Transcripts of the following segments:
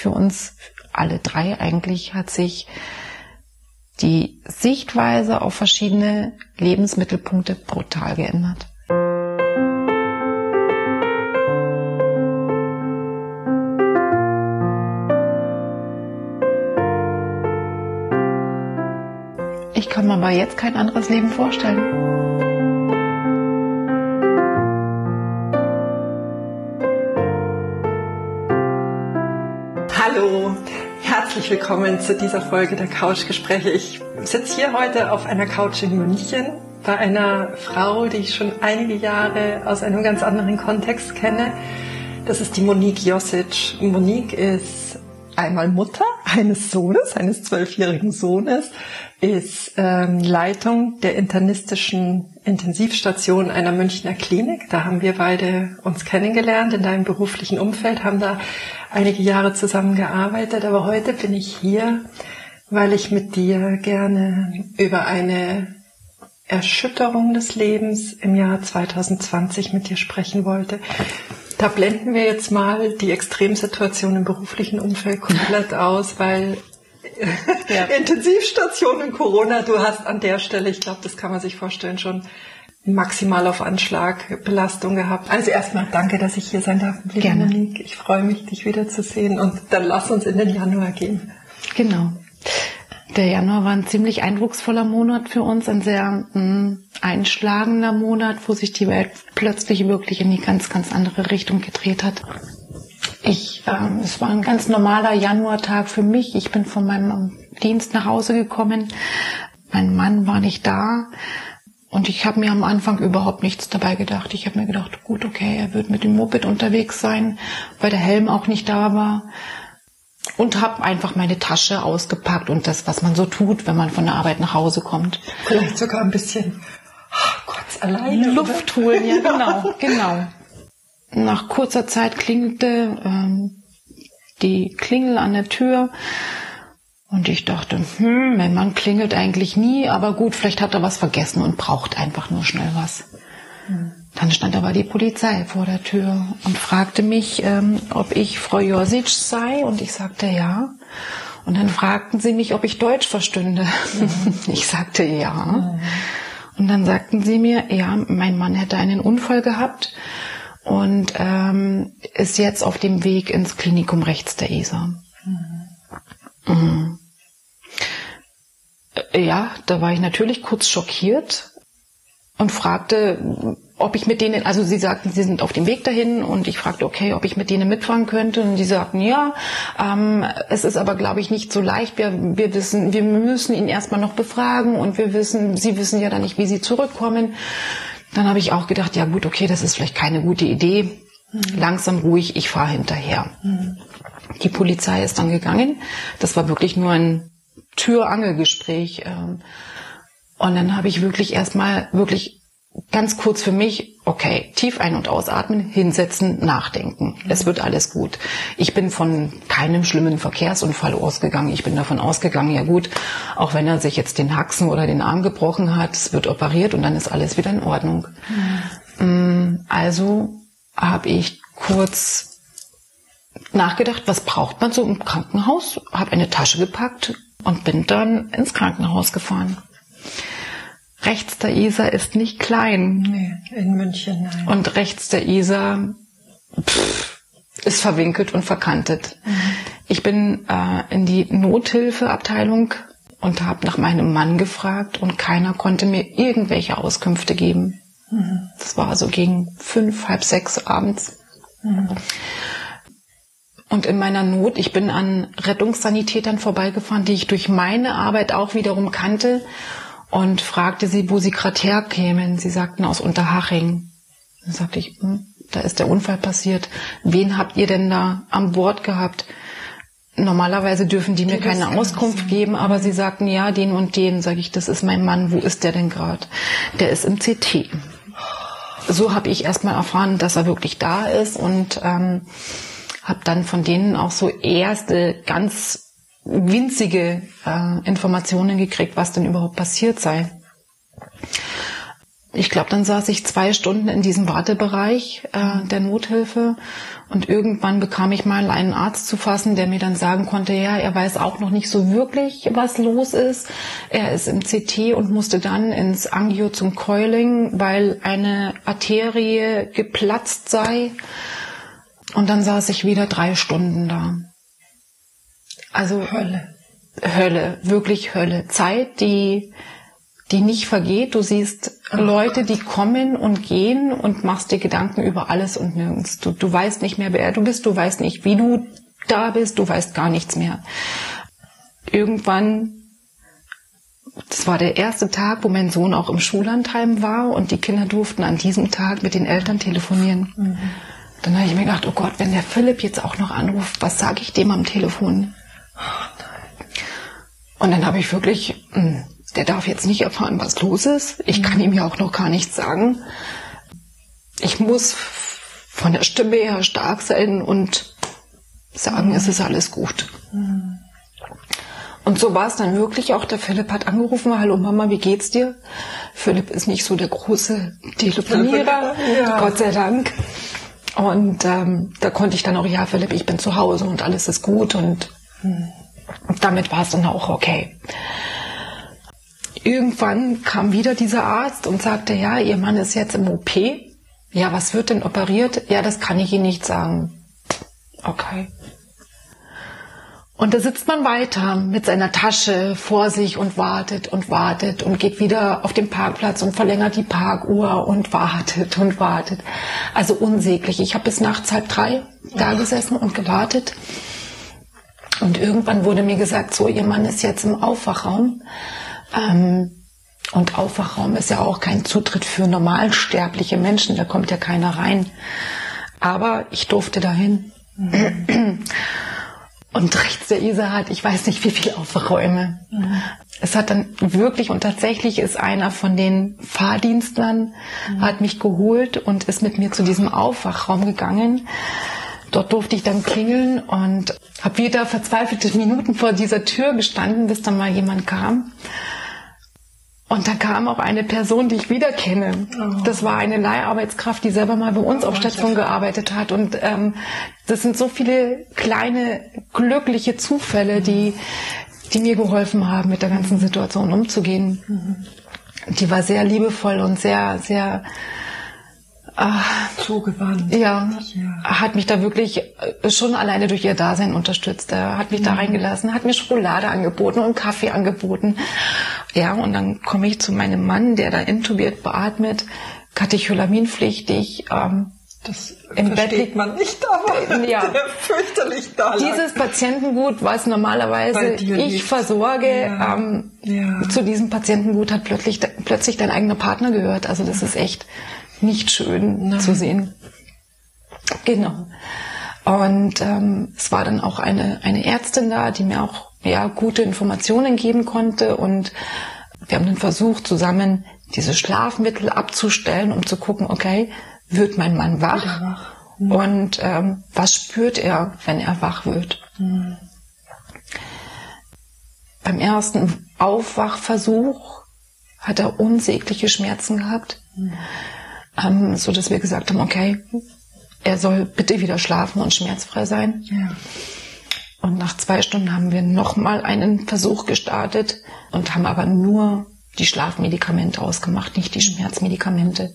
für uns alle drei eigentlich hat sich die Sichtweise auf verschiedene Lebensmittelpunkte brutal geändert. Ich kann mir aber jetzt kein anderes Leben vorstellen. Willkommen zu dieser Folge der Couchgespräche. Ich sitze hier heute auf einer Couch in München bei einer Frau, die ich schon einige Jahre aus einem ganz anderen Kontext kenne. Das ist die Monique Josic. Monique ist einmal Mutter eines Sohnes, eines zwölfjährigen Sohnes, ist ähm, Leitung der internistischen Intensivstation einer Münchner Klinik. Da haben wir beide uns kennengelernt in deinem beruflichen Umfeld, haben da einige Jahre zusammengearbeitet. Aber heute bin ich hier, weil ich mit dir gerne über eine Erschütterung des Lebens im Jahr 2020 mit dir sprechen wollte. Da blenden wir jetzt mal die Extremsituation im beruflichen Umfeld komplett aus, weil ja. Intensivstation in Corona, du hast an der Stelle, ich glaube, das kann man sich vorstellen, schon maximal auf Anschlag Belastung gehabt. Also erstmal danke, dass ich hier sein darf. Gerne. Monique. Ich freue mich, dich wiederzusehen und dann lass uns in den Januar gehen. Genau. Der Januar war ein ziemlich eindrucksvoller Monat für uns, ein sehr mh, hm, einschlagender Monat, wo sich die Welt plötzlich wirklich in die ganz, ganz andere Richtung gedreht hat. Ich, ähm, es war ein ganz normaler Januartag für mich. Ich bin von meinem Dienst nach Hause gekommen. Mein Mann war nicht da. Und ich habe mir am Anfang überhaupt nichts dabei gedacht. Ich habe mir gedacht, gut, okay, er wird mit dem Moped unterwegs sein, weil der Helm auch nicht da war. Und habe einfach meine Tasche ausgepackt und das, was man so tut, wenn man von der Arbeit nach Hause kommt. Vielleicht sogar ein bisschen oh, kurz alleine. Luft holen, ja, genau, genau. Nach kurzer Zeit klingelte ähm, die Klingel an der Tür und ich dachte, hm, mein Mann klingelt eigentlich nie, aber gut, vielleicht hat er was vergessen und braucht einfach nur schnell was. Hm. Dann stand aber die Polizei vor der Tür und fragte mich, ähm, ob ich Frau Josic sei und ich sagte ja. Und dann fragten sie mich, ob ich Deutsch verstünde. Mhm. Ich sagte ja. Mhm. Und dann sagten sie mir, ja, mein Mann hätte einen Unfall gehabt und ähm, ist jetzt auf dem Weg ins Klinikum rechts der Isar. Mhm. Mhm. Ja, da war ich natürlich kurz schockiert und fragte, ob ich mit denen, also sie sagten, sie sind auf dem Weg dahin und ich fragte, okay, ob ich mit denen mitfahren könnte und die sagten, ja, ähm, es ist aber, glaube ich, nicht so leicht. Wir, wir wissen, wir müssen ihn erstmal noch befragen und wir wissen, sie wissen ja dann nicht, wie sie zurückkommen. Dann habe ich auch gedacht, ja gut, okay, das ist vielleicht keine gute Idee. Mhm. Langsam ruhig, ich fahre hinterher. Mhm. Die Polizei ist dann gegangen. Das war wirklich nur ein Tür-Angel-Gespräch. Ähm, und dann habe ich wirklich erstmal wirklich ganz kurz für mich, okay, tief ein- und ausatmen, hinsetzen, nachdenken. Es wird alles gut. Ich bin von keinem schlimmen Verkehrsunfall ausgegangen. Ich bin davon ausgegangen, ja gut, auch wenn er sich jetzt den Haxen oder den Arm gebrochen hat, es wird operiert und dann ist alles wieder in Ordnung. Mhm. Also habe ich kurz nachgedacht, was braucht man so im Krankenhaus, habe eine Tasche gepackt und bin dann ins Krankenhaus gefahren rechts der Isar ist nicht klein. Nee, in München, nein. Und rechts der Isar pff, ist verwinkelt und verkantet. Mhm. Ich bin äh, in die Nothilfeabteilung und habe nach meinem Mann gefragt und keiner konnte mir irgendwelche Auskünfte geben. Mhm. Das war so gegen fünf, halb sechs abends. Mhm. Und in meiner Not, ich bin an Rettungssanitätern vorbeigefahren, die ich durch meine Arbeit auch wiederum kannte und fragte sie, wo sie gerade herkämen. Sie sagten aus Unterhaching. Dann sagte ich, hm, da ist der Unfall passiert. Wen habt ihr denn da an Bord gehabt? Normalerweise dürfen die, die mir keine Auskunft geben, aber sie sagten, ja, den und den. Sag ich, das ist mein Mann. Wo ist der denn gerade? Der ist im CT. So habe ich erstmal erfahren, dass er wirklich da ist und ähm, habe dann von denen auch so erste ganz winzige äh, Informationen gekriegt, was denn überhaupt passiert sei. ich glaube, dann saß ich zwei Stunden in diesem Wartebereich äh, der Nothilfe und irgendwann bekam ich mal einen Arzt zu fassen, der mir dann sagen konnte, ja, er weiß auch noch nicht so wirklich, was los ist. Er ist im CT und musste dann ins Angio zum Coiling, weil eine Arterie geplatzt sei. Und dann saß ich wieder drei Stunden da. Also Hölle. Hölle, wirklich Hölle. Zeit, die die nicht vergeht. Du siehst oh Leute, die kommen und gehen und machst dir Gedanken über alles und nirgends. Du, du weißt nicht mehr, wer du bist, du weißt nicht, wie du da bist, du weißt gar nichts mehr. Irgendwann, das war der erste Tag, wo mein Sohn auch im Schullandheim war und die Kinder durften an diesem Tag mit den Eltern telefonieren. Mhm. Dann habe ich mir gedacht, oh Gott, wenn der Philipp jetzt auch noch anruft, was sage ich dem am Telefon? Und dann habe ich wirklich mh, hm, der darf jetzt nicht erfahren, was los ist. Ich kann ihm ja auch noch gar nichts sagen. Ich muss von der Stimme her stark sein und sagen, es ist alles gut. Und so war es dann wirklich auch. Der Philipp hat angerufen, hallo Mama, wie geht's dir? Philipp ist nicht so der große Telefonierer, ja. Gott sei Dank. Und ähm, da konnte ich dann auch, ja Philipp, ich bin zu Hause und alles ist gut und damit war es dann auch okay irgendwann kam wieder dieser Arzt und sagte, ja, Ihr Mann ist jetzt im OP. Ja, was wird denn operiert? Ja, das kann ich Ihnen nicht sagen. Okay. Und da sitzt man weiter mit seiner Tasche vor sich und wartet und wartet und geht wieder auf den Parkplatz und verlängert die Parkuhr und wartet und wartet. Also unsäglich. Ich habe bis nachts halb drei da gesessen und gewartet. Und irgendwann wurde mir gesagt, so, Ihr Mann ist jetzt im Aufwachraum. Ähm, und Aufwachraum ist ja auch kein Zutritt für normalsterbliche Menschen, da kommt ja keiner rein. Aber ich durfte dahin. Mhm. Und rechts der Isar hat, ich weiß nicht wie viele Aufwachräume. Mhm. Es hat dann wirklich und tatsächlich ist einer von den Fahrdienstlern, mhm. hat mich geholt und ist mit mir zu diesem Aufwachraum gegangen. Dort durfte ich dann klingeln und habe wieder verzweifelte Minuten vor dieser Tür gestanden, bis dann mal jemand kam. Und da kam auch eine Person, die ich wieder kenne. Oh. Das war eine Leiharbeitskraft, die selber mal bei uns oh, auf Station gearbeitet hat. Und ähm, das sind so viele kleine glückliche Zufälle, die, die mir geholfen haben, mit der ganzen Situation umzugehen. Mhm. Die war sehr liebevoll und sehr, sehr zugewandt. Ja, ja, hat mich da wirklich äh, schon alleine durch ihr Dasein unterstützt. Er hat mich mhm. da reingelassen, hat mir Schokolade angeboten und Kaffee angeboten. Ja, und dann komme ich zu meinem Mann, der da intubiert beatmet, katecholaminpflichtig. Ähm, das im versteht Bett man nicht, aber ja. fürchterlich da lag. Dieses Patientengut, was normalerweise ich nicht. versorge, ja. Ähm, ja. zu diesem Patientengut hat plötzlich, plötzlich dein eigener Partner gehört. Also das ist echt nicht schön Nein. zu sehen. Genau. Und ähm, es war dann auch eine, eine Ärztin da, die mir auch ja, gute Informationen geben konnte. Und wir haben dann versucht, zusammen diese Schlafmittel abzustellen, um zu gucken, okay, wird mein Mann wach? wach. Mhm. Und ähm, was spürt er, wenn er wach wird? Mhm. Beim ersten Aufwachversuch hat er unsägliche Schmerzen gehabt. Mhm ähm, so dass wir gesagt haben, okay, er soll bitte wieder schlafen und schmerzfrei sein. Ja. Und nach zwei Stunden haben wir nochmal einen Versuch gestartet und haben aber nur die Schlafmedikamente ausgemacht, nicht die Schmerzmedikamente.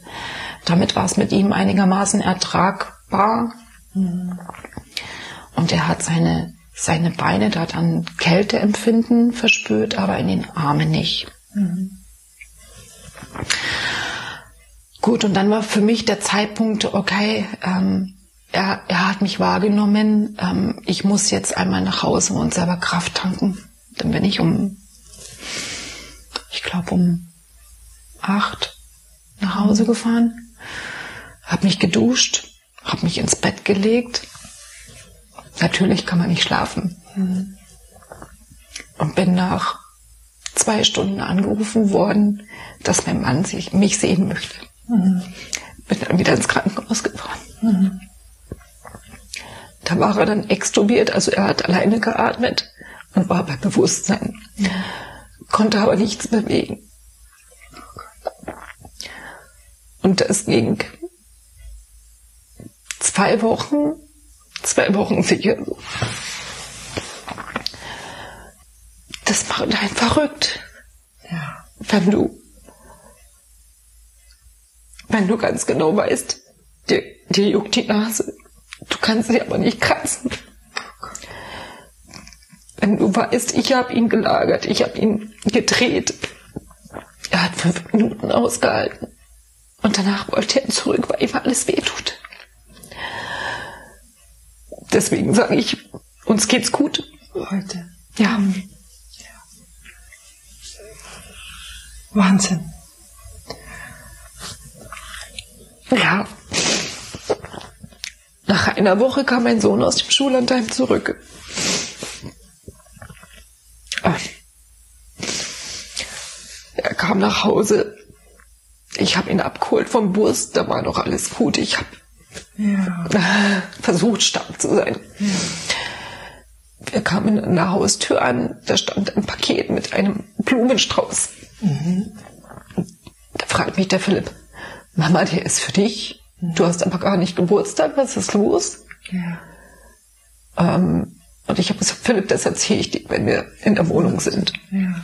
Damit war es mit ihm einigermaßen ertragbar. Und er hat seine, seine Beine da dann Kälteempfinden verspürt, aber in den Armen nicht. Mhm. Gut, und dann war für mich der Zeitpunkt, okay, ähm, er, er hat mich wahrgenommen, ähm, ich muss jetzt einmal nach Hause und selber Kraft tanken. Dann bin ich um, ich glaube um acht nach Hause gefahren, habe mich geduscht, habe mich ins Bett gelegt. Natürlich kann man nicht schlafen. Mhm. Und bin nach zwei Stunden angerufen worden, dass mein Mann sich, mich sehen möchte. Mhm. Bin dann wieder ins Krankenhaus gefahren. Mhm. Da war er dann extubiert, also er hat alleine geatmet und war bei Bewusstsein. Konnte aber nichts bewegen. Und das ging zwei Wochen, zwei Wochen sicher. Das macht einen verrückt. Ja. Wenn du, wenn du ganz genau weißt, dir, dir juckt die Nase, du kannst sie aber nicht kratzen. Wenn du weißt, ich habe ihn gelagert, ich habe ihn gedreht. Er hat fünf Minuten ausgehalten. Und danach wollte er zurück, weil ihm alles wehtut. Deswegen sage ich, uns geht's gut. Heute. Ja. Wahnsinn. Ja. Nach einer Woche kam mein Sohn aus dem Schullandheim zurück. Er kam nach Hause. Ich habe ihn abgeholt vom Bus, da war noch alles gut. Ich habe ja. versucht, stark zu sein. Ja. Wir kamen an der Haustür an, da stand ein Paket mit einem Blumenstrauß. Mhm. Da fragt mich der Philipp, Mama, der ist für dich. Du hast aber gar nicht Geburtstag, was ist los? Ja. Ähm, und ich habe gesagt, Philipp, das erzähle ich dir, wenn wir in der Wohnung sind. Ja.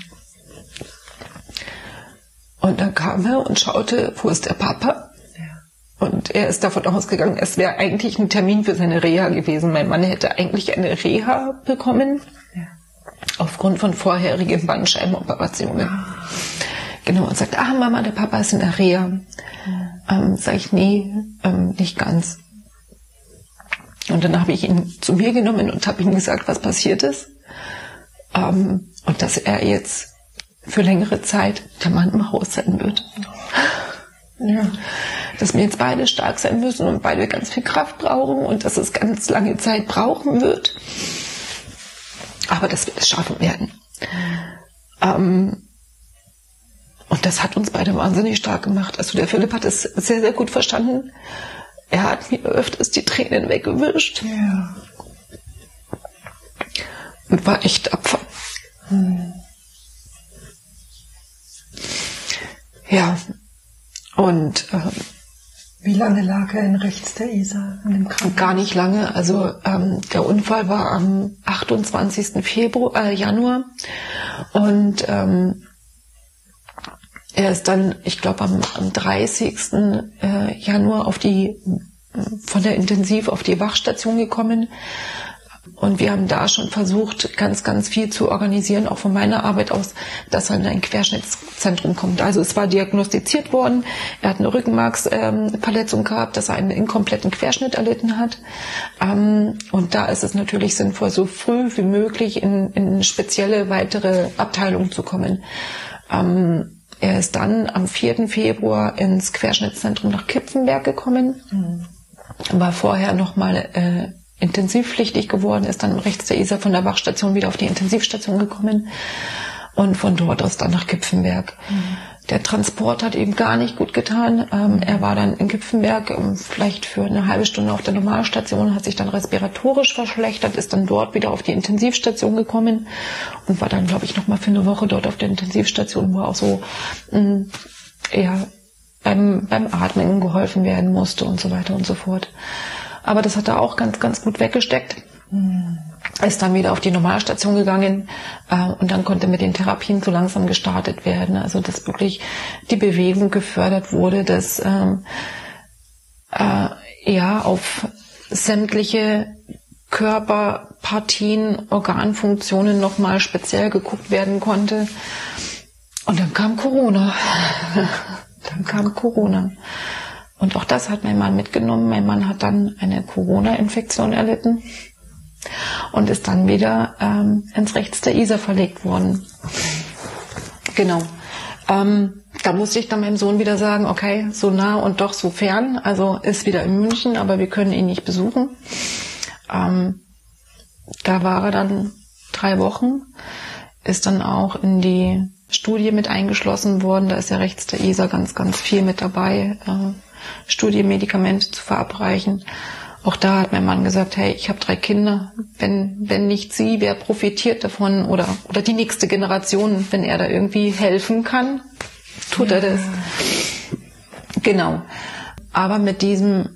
Und dann kam er und schaute, wo ist der Papa? Ja. Und er ist davon ausgegangen, es wäre eigentlich ein Termin für seine Reha gewesen. Mein Mann hätte eigentlich eine Reha bekommen. Ja. Aufgrund von vorherigen Bandscheibenoperationen. Ah. Genau, und sagt, ah Mama, der Papa ist in der Reha. Ähm, sag ich, nee, ähm, nicht ganz. Und dann habe ich ihn zu mir genommen und habe ihm gesagt, was passiert ist. Ähm, und dass er jetzt für längere Zeit der Mann im Haus sein wird. Ja. Dass wir jetzt beide stark sein müssen und beide ganz viel Kraft brauchen und dass es ganz lange Zeit brauchen wird. Aber dass wir es schaffen werden. Ähm, und das hat uns beide wahnsinnig stark gemacht. Also der Philipp hat es sehr, sehr gut verstanden. Er hat mir öfters die Tränen weggewischt. Ja. Und war echt Opfer. Hm. Ja. Und ähm, wie lange lag er in rechts der Isar in dem Krankenhaus? Gar nicht lange. Also ähm, der Unfall war am 28. Februar, äh, Januar und ähm, er ist dann, ich glaube, am, am 30. Äh, Januar auf die, von der Intensiv auf die Wachstation gekommen. Und wir haben da schon versucht, ganz, ganz viel zu organisieren, auch von meiner Arbeit aus, dass er in ein Querschnittszentrum kommt. Also es war diagnostiziert worden, er hat eine Rückenmarksverletzung ähm, gehabt, dass er einen inkompletten Querschnitt erlitten hat. Ähm, und da ist es natürlich sinnvoll, so früh wie möglich in, in spezielle weitere Abteilung zu kommen. Er ist dann am 4. Februar ins Querschnittszentrum nach Kipfenberg gekommen, mhm. war vorher nochmal äh, intensivpflichtig geworden, ist dann rechts der Isar von der Wachstation wieder auf die Intensivstation gekommen und von dort aus dann nach Kipfenberg. Mhm. Der Transport hat ihm gar nicht gut getan. Ähm, er war dann in Gipfenberg ähm, vielleicht für eine halbe Stunde auf der Normalstation, hat sich dann respiratorisch verschlechtert, ist dann dort wieder auf die Intensivstation gekommen und war dann, glaube ich, noch mal für eine Woche dort auf der Intensivstation, wo er auch so mh, mm, ja, beim, beim Atmen geholfen werden musste und so weiter und so fort. Aber das hat er auch ganz, ganz gut weggesteckt. Ist dann wieder auf die Normalstation gegangen äh, und dann konnte mit den Therapien so langsam gestartet werden. Also dass wirklich die Bewegung gefördert wurde, dass ähm, äh, ja auf sämtliche Körperpartien, Organfunktionen nochmal speziell geguckt werden konnte. Und dann kam Corona. dann kam Corona. Und auch das hat mein Mann mitgenommen. Mein Mann hat dann eine Corona-Infektion erlitten und ist dann wieder ähm, ins Rechts der Isar verlegt worden. Genau. Ähm, da musste ich dann meinem Sohn wieder sagen, okay, so nah und doch so fern. Also ist wieder in München, aber wir können ihn nicht besuchen. Ähm, da war er dann drei Wochen, ist dann auch in die Studie mit eingeschlossen worden. Da ist ja rechts der Isar ganz, ganz viel mit dabei, äh, Studienmedikamente zu verabreichen. Auch da hat mein Mann gesagt, hey, ich habe drei Kinder. Wenn, wenn nicht sie, wer profitiert davon? Oder, oder die nächste Generation, wenn er da irgendwie helfen kann, tut ja. er das. Genau. Aber mit diesem,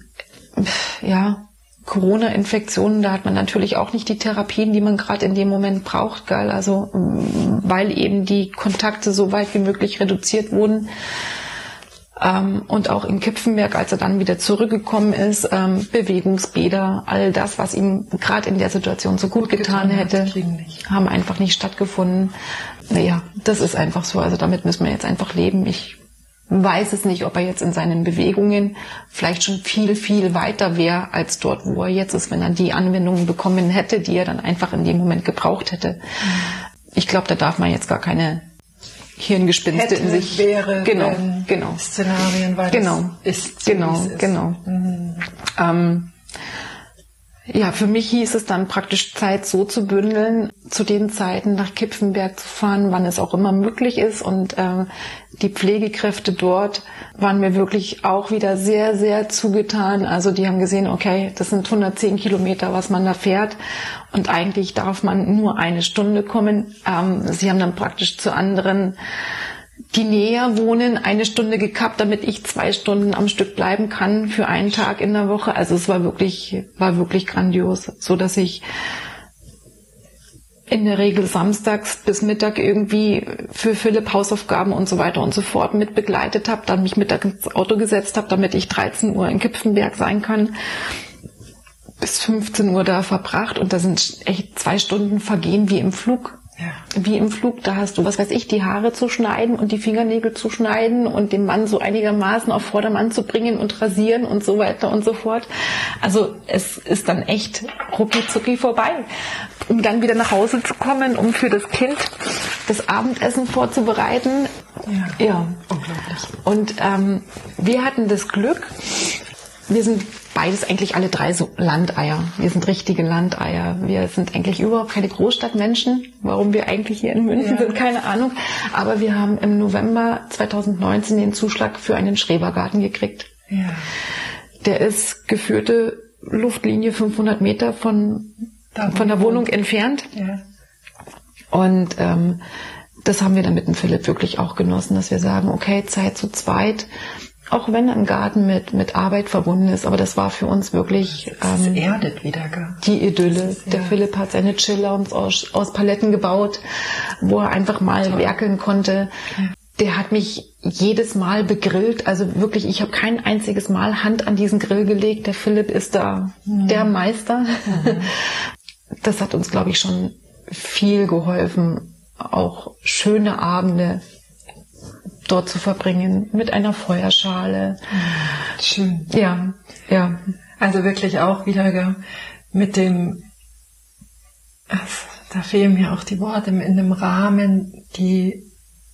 ja, Corona-Infektionen, da hat man natürlich auch nicht die Therapien, die man gerade in dem Moment braucht, geil. Also weil eben die Kontakte so weit wie möglich reduziert wurden. Ähm, und auch in Kipfenberg, als er dann wieder zurückgekommen ist, ähm, Bewegungsbäder, all das, was ihm gerade in der Situation so gut, getan, getan, hätte, haben einfach nicht stattgefunden. Naja, das ist einfach so. Also damit müssen wir jetzt einfach leben. Ich weiß es nicht, ob er jetzt in seinen Bewegungen vielleicht schon viel, viel weiter wäre als dort, wo er jetzt ist, wenn er die Anwendungen bekommen hätte, die er dann einfach in dem Moment gebraucht hätte. Ich glaube, da darf man jetzt gar keine Hirngespinste in sich. Wäre, genau, genau. Szenarien, weil genau, ist so, genau, ist. genau. Mhm. Ähm, ja, für mich hieß es dann praktisch Zeit so zu bündeln, zu den Zeiten nach Kipfenberg zu fahren, wann es auch immer möglich ist. Und äh, die Pflegekräfte dort waren mir wirklich auch wieder sehr, sehr zugetan. Also die haben gesehen, okay, das sind 110 Kilometer, was man da fährt. Und eigentlich darf man nur eine Stunde kommen. Ähm, sie haben dann praktisch zu anderen die näher wohnen, eine Stunde gekappt, damit ich zwei Stunden am Stück bleiben kann für einen Tag in der Woche. Also es war wirklich, war wirklich grandios, so dass ich in der Regel samstags bis Mittag irgendwie für Philipp Hausaufgaben und so weiter und so fort mit begleitet habe, dann mich Mittag ins Auto gesetzt habe, damit ich 13 Uhr in Kipfenberg sein kann, bis 15 Uhr da verbracht und da sind echt zwei Stunden vergehen wie im Flug. Ja. Wie im Flug, da hast du, was weiß ich, die Haare zu schneiden und die Fingernägel zu schneiden und den Mann so einigermaßen auf Vordermann zu bringen und rasieren und so weiter und so fort. Also es ist dann echt rucki zucki vorbei. Um dann wieder nach Hause zu kommen, um für das Kind das Abendessen vorzubereiten. Ja, ja. unglaublich. Und ähm, wir hatten das Glück, wir sind beides eigentlich alle drei so Landeier. Wir sind richtige Landeier. Wir sind eigentlich überhaupt keine Großstadtmenschen. Warum wir eigentlich hier in München ja. sind, keine Ahnung. Aber wir haben im November 2019 den Zuschlag für einen Schrebergarten gekriegt. Ja. Der ist geführte Luftlinie 500 Meter von, von der Wohnung entfernt. Ja. Und ähm, das haben wir dann mit dem Philipp wirklich auch genossen, dass wir sagen, okay, Zeit zu zweit auch wenn ein Garten mit, mit Arbeit verbunden ist, aber das war für uns wirklich ähm, erdet wieder, gell? die Idylle. Der Philipp hat seine Chiller aus, aus Paletten gebaut, wo er einfach mal Toll. werkeln konnte. Ja. Der hat mich jedes Mal begrillt. Also wirklich, ich habe kein einziges Mal Hand an diesen Grill gelegt. Der Philipp ist da mhm. der Meister. Mhm. Das hat uns, glaube ich, schon viel geholfen. Auch schöne Abende dort zu verbringen mit einer Feuerschale. Schön. Ja, ja. Also wirklich auch wieder mit dem, da fehlen mir auch die Worte, in dem Rahmen die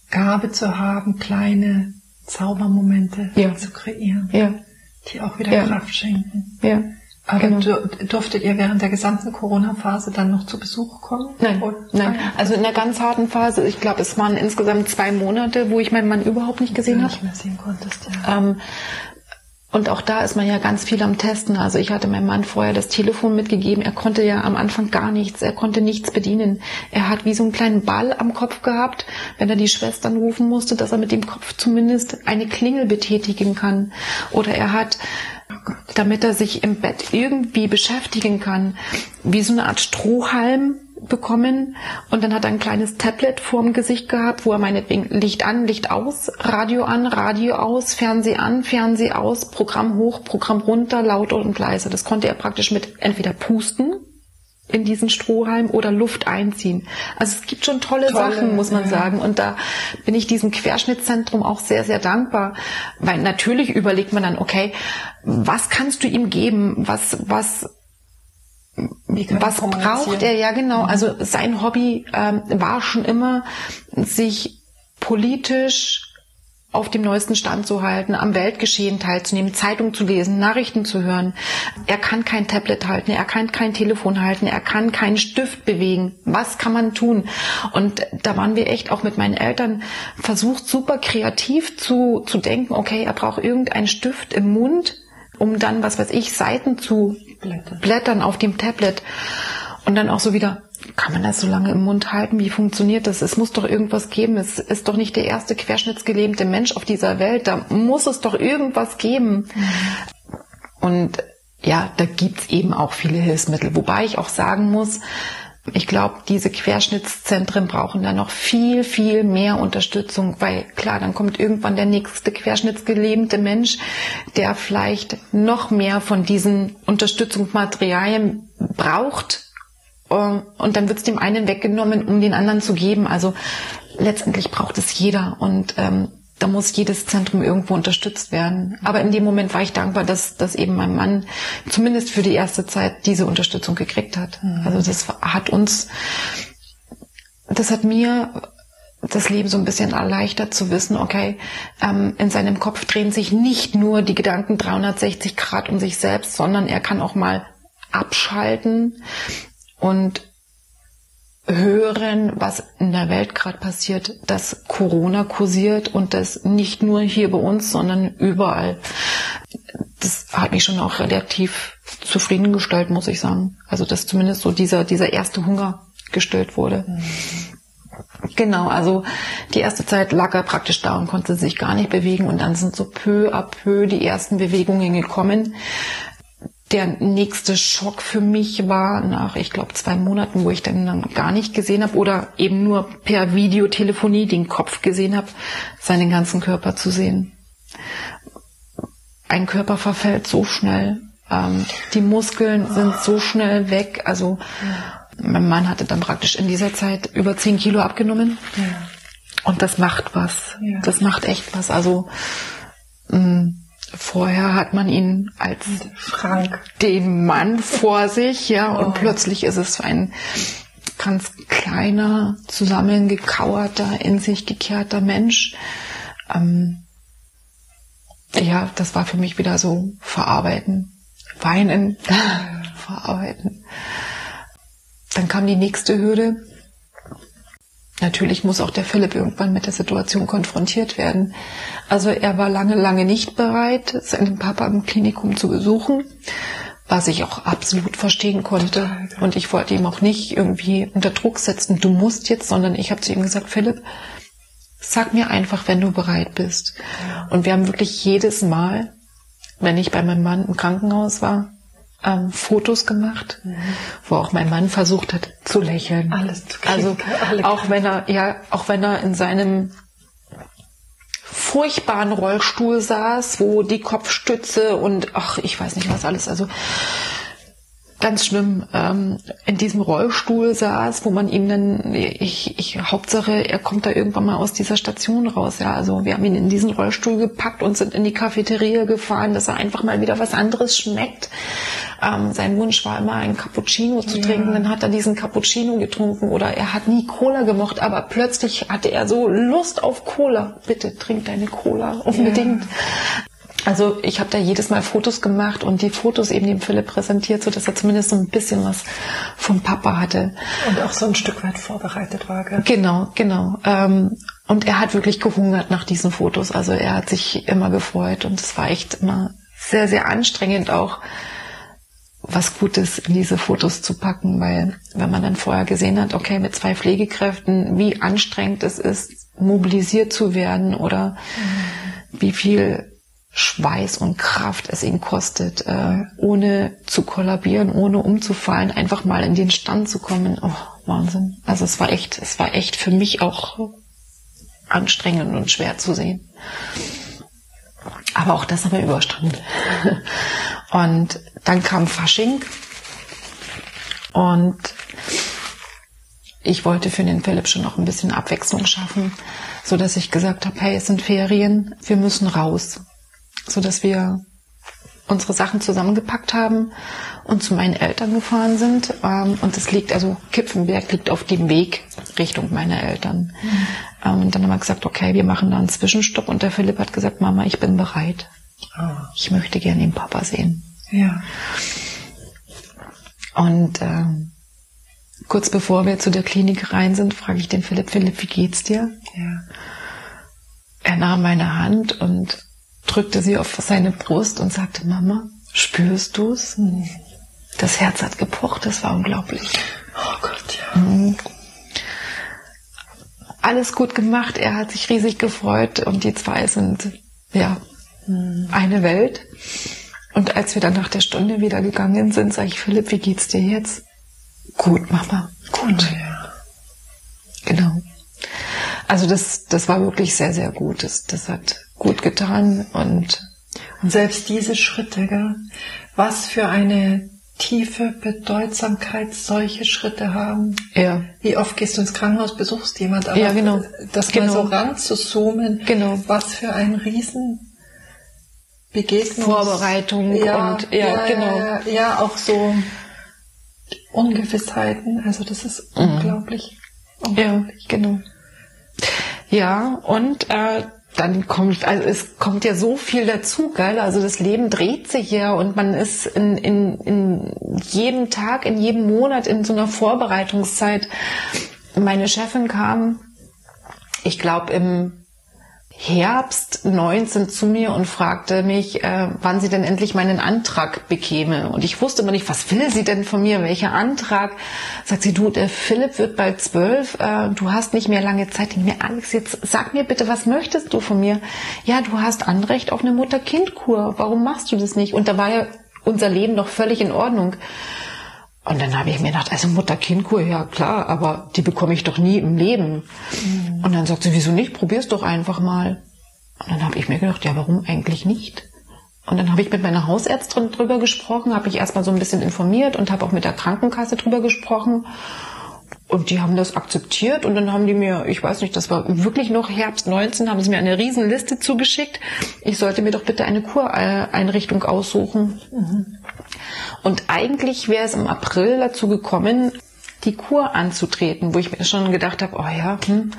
Gabe zu haben, kleine Zaubermomente ja. zu kreieren, ja. die auch wieder ja. Kraft schenken. Ja. Aber genau. durftet ihr während der gesamten Corona-Phase dann noch zu Besuch kommen? Nein, nein. Also in der ganz harten Phase, ich glaube, es waren insgesamt zwei Monate, wo ich meinen Mann überhaupt nicht gesehen habe. Nicht mehr sehen konntest, ja. Ähm, und auch da ist man ja ganz viel am Testen. Also ich hatte meinem Mann vorher das Telefon mitgegeben. Er konnte ja am Anfang gar nichts. Er konnte nichts bedienen. Er hat wie so einen kleinen Ball am Kopf gehabt, wenn er die Schwestern rufen musste, dass er mit dem Kopf zumindest eine Klingel betätigen kann. Oder er hat damit er sich im Bett irgendwie beschäftigen kann, wie so eine Art Strohhalm bekommen und dann hat er ein kleines Tablet vorm Gesicht gehabt, wo er meinetwegen Licht an, Licht aus, Radio an, Radio aus, Fernseh an, Fernseh aus, Programm hoch, Programm runter, lauter und leise. Das konnte er praktisch mit entweder pusten in diesen Strohhalm oder Luft einziehen. Also es gibt schon tolle, tolle Sachen, muss man ja. sagen. Und da bin ich diesem Querschnittszentrum auch sehr, sehr dankbar. Weil natürlich überlegt man dann, okay, was kannst du ihm geben? Was, was, was braucht er? Ja, genau. Also sein Hobby ähm, war schon immer, sich politisch auf dem neuesten Stand zu halten, am Weltgeschehen teilzunehmen, Zeitung zu lesen, Nachrichten zu hören. Er kann kein Tablet halten, er kann kein Telefon halten, er kann keinen Stift bewegen. Was kann man tun? Und da waren wir echt auch mit meinen Eltern versucht, super kreativ zu, zu denken, okay, er braucht irgendeinen Stift im Mund, um dann, was weiß ich, Seiten zu blättern, blättern auf dem Tablet. Und dann auch so wieder, kann man das so lange im Mund halten? Wie funktioniert das? Es muss doch irgendwas geben. Es ist doch nicht der erste querschnittsgelähmte Mensch auf dieser Welt. Da muss es doch irgendwas geben. Und ja, da gibt's eben auch viele Hilfsmittel. Wobei ich auch sagen muss, ich glaube, diese Querschnittszentren brauchen da noch viel, viel mehr Unterstützung, weil klar, dann kommt irgendwann der nächste querschnittsgelähmte Mensch, der vielleicht noch mehr von diesen Unterstützungsmaterialien braucht. Und dann wird's dem einen weggenommen, um den anderen zu geben. Also letztendlich braucht es jeder. Und ähm, da muss jedes Zentrum irgendwo unterstützt werden. Aber in dem Moment war ich dankbar, dass, dass eben mein Mann zumindest für die erste Zeit diese Unterstützung gekriegt hat. Mhm. Also das hat uns, das hat mir das Leben so ein bisschen erleichtert zu wissen, okay, ähm, in seinem Kopf drehen sich nicht nur die Gedanken 360 Grad um sich selbst, sondern er kann auch mal abschalten und hören, was in der Welt gerade passiert, dass Corona kursiert und das nicht nur hier bei uns, sondern überall. Das hat mich schon auch relativ zufriedengestellt, muss ich sagen. Also dass zumindest so dieser, dieser erste Hunger gestillt wurde. Genau, also die erste Zeit lag er praktisch da und konnte sich gar nicht bewegen und dann sind so peu à peu die ersten Bewegungen gekommen der nächste Schock für mich war nach, ich glaube, zwei Monaten, wo ich dann, dann gar nicht gesehen habe oder eben nur per Videotelefonie den Kopf gesehen habe, seinen ganzen Körper zu sehen. Ein Körper verfällt so schnell. Ähm, die Muskeln sind so schnell weg. Also mein Mann hatte dann praktisch in dieser Zeit über zehn Kilo abgenommen. Und das macht was. Das macht echt was. Also mh, mm, Vorher hat man ihn als Frank. den Mann vor sich, ja, oh. und plötzlich ist es ein ganz kleiner, zusammengekauerter, in sich gekehrter Mensch. Ähm, ja, das war für mich wieder so verarbeiten, weinen, verarbeiten. Dann kam die nächste Hürde, Natürlich muss auch der Philipp irgendwann mit der Situation konfrontiert werden. Also er war lange, lange nicht bereit, seinen Papa im Klinikum zu besuchen, was ich auch absolut verstehen konnte. Und ich wollte ihm auch nicht irgendwie unter Druck setzen, du musst jetzt, sondern ich habe zu ihm gesagt, Philipp, sag mir einfach, wenn du bereit bist. Und wir haben wirklich jedes Mal, wenn ich bei meinem Mann im Krankenhaus war, ähm, Fotos gemacht, mhm. wo auch mein Mann versucht hat zu lächeln. Alles zu kriegen, Also alle auch wenn er ja, auch wenn er in seinem furchtbaren Rollstuhl saß, wo die Kopfstütze und ach, ich weiß nicht was alles. Also ganz schlimm ähm, in diesem Rollstuhl saß, wo man ihm dann, ich, ich, Hauptsache, er kommt da irgendwann mal aus dieser Station raus. Ja, also wir haben ihn in diesen Rollstuhl gepackt und sind in die Cafeteria gefahren, dass er einfach mal wieder was anderes schmeckt. Ähm, sein Wunsch war immer, ein Cappuccino zu ja. trinken. Dann hat er diesen Cappuccino getrunken oder er hat nie Cola gemocht, aber plötzlich hatte er so Lust auf Cola. Bitte trink deine Cola unbedingt. Ja. Also ich habe da jedes Mal Fotos gemacht und die Fotos eben dem Philipp präsentiert, so dass er zumindest so ein bisschen was vom Papa hatte. Und auch so ein Stück weit vorbereitet war. Gell? Genau, genau. Ähm, und er hat wirklich gehungert nach diesen Fotos. Also er hat sich immer gefreut und es war echt immer sehr, sehr anstrengend auch was Gutes in diese Fotos zu packen, weil wenn man dann vorher gesehen hat, okay, mit zwei Pflegekräften, wie anstrengend es ist, mobilisiert zu werden oder mhm. wie viel Schweiß und Kraft es ihn kostet, äh, ohne zu kollabieren, ohne umzufallen, einfach mal in den Stand zu kommen. Oh, Wahnsinn. Also es war echt, es war echt für mich auch anstrengend und schwer zu sehen. Aber auch das haben wir überstanden. Und dann kam Fasching und ich wollte für den Philipp schon noch ein bisschen Abwechslung schaffen, so dass ich gesagt habe, hey, es sind Ferien, wir müssen raus so dass wir unsere Sachen zusammengepackt haben und zu meinen Eltern gefahren sind. Ähm, und es liegt, also Kipfenberg liegt auf dem Weg Richtung meiner Eltern. Mhm. Ähm, und dann haben wir gesagt, okay, wir machen da einen Zwischenstopp. Und der Philipp hat gesagt, Mama, ich bin bereit. Oh. Ich möchte gerne den Papa sehen. Ja. Und äh, kurz bevor wir zu der Klinik rein sind, frage ich den Philipp, Philipp, wie geht's dir? Ja. Er nahm meine Hand und drückte sie auf seine Brust und sagte, Mama, spürst du's? Das Herz hat gepocht, das war unglaublich. Oh Gott. Mhm. Alles gut gemacht, er hat sich riesig gefreut und die zwei sind, ja, mhm. eine Welt. Und als wir dann nach der Stunde wieder gegangen sind, sage ich, Philipp, wie geht's dir jetzt? Gut, Mama, gut. Ja. Genau. Also das, das war wirklich sehr, sehr gut. Das, das hat gut getan und und selbst diese Schritte, gell? was für eine tiefe Bedeutsamkeit solche Schritte haben. Ja. Wie oft gehst du ins Krankenhaus, besuchst jemand, aber ja, genau. das genau. mal so ran zu zoomen, genau. was für ein riesen Begegnung. Vorbereitung ja, und ja, ja, genau. Ja, ja, auch so Ungewissheiten. Also das ist mhm. unglaublich. unglaublich. Ja, genau. Ja, und äh, dann kommt, also es kommt ja so viel dazu, gell? Also das Leben dreht sich ja und man ist in, in, in jedem Tag, in jedem Monat in so einer Vorbereitungszeit. Meine Chefin kam, ich glaube im Herbst 19 zu mir und fragte mich, äh, wann sie denn endlich meinen Antrag bekäme. Und ich wusste immer nicht, was will sie denn von mir, welcher Antrag? Sagt sie, du, der Philipp wird bald zwölf, äh, du hast nicht mehr lange Zeit. Ich mir, Alex, jetzt sag mir bitte, was möchtest du von mir? Ja, du hast Anrecht auf eine Mutter-Kind-Kur. Warum machst du das nicht? Und da war ja unser Leben doch völlig in Ordnung. Und dann habe ich mir gedacht, also Mutter-Kind-Kur, ja klar, aber die bekomme ich doch nie im Leben. Mhm. Und dann sagt sie, wieso nicht? Probier's doch einfach mal. Und dann habe ich mir gedacht, ja, warum eigentlich nicht? Und dann habe ich mit meiner Hausärztin drüber gesprochen, habe mich erstmal so ein bisschen informiert und habe auch mit der Krankenkasse drüber gesprochen. Und die haben das akzeptiert und dann haben die mir, ich weiß nicht, das war wirklich noch Herbst 19, haben sie mir eine Riesenliste zugeschickt. Ich sollte mir doch bitte eine Kureinrichtung aussuchen. Mhm. Und eigentlich wäre es im April dazu gekommen, die Kur anzutreten, wo ich mir schon gedacht habe, oh ja, hm,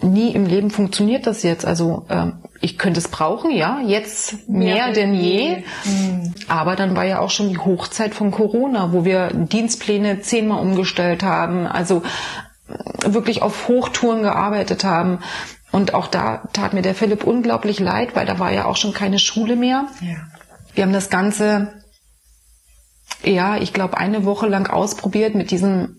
nie im Leben funktioniert das jetzt. Also ähm, ich könnte es brauchen, ja, jetzt mehr, mehr denn je. Mhm. Aber dann war ja auch schon die Hochzeit von Corona, wo wir Dienstpläne zehnmal umgestellt haben, also wirklich auf Hochtouren gearbeitet haben. Und auch da tat mir der Philipp unglaublich leid, weil da war ja auch schon keine Schule mehr. Ja. Wir haben das Ganze, ja, ich glaube, eine Woche lang ausprobiert mit diesem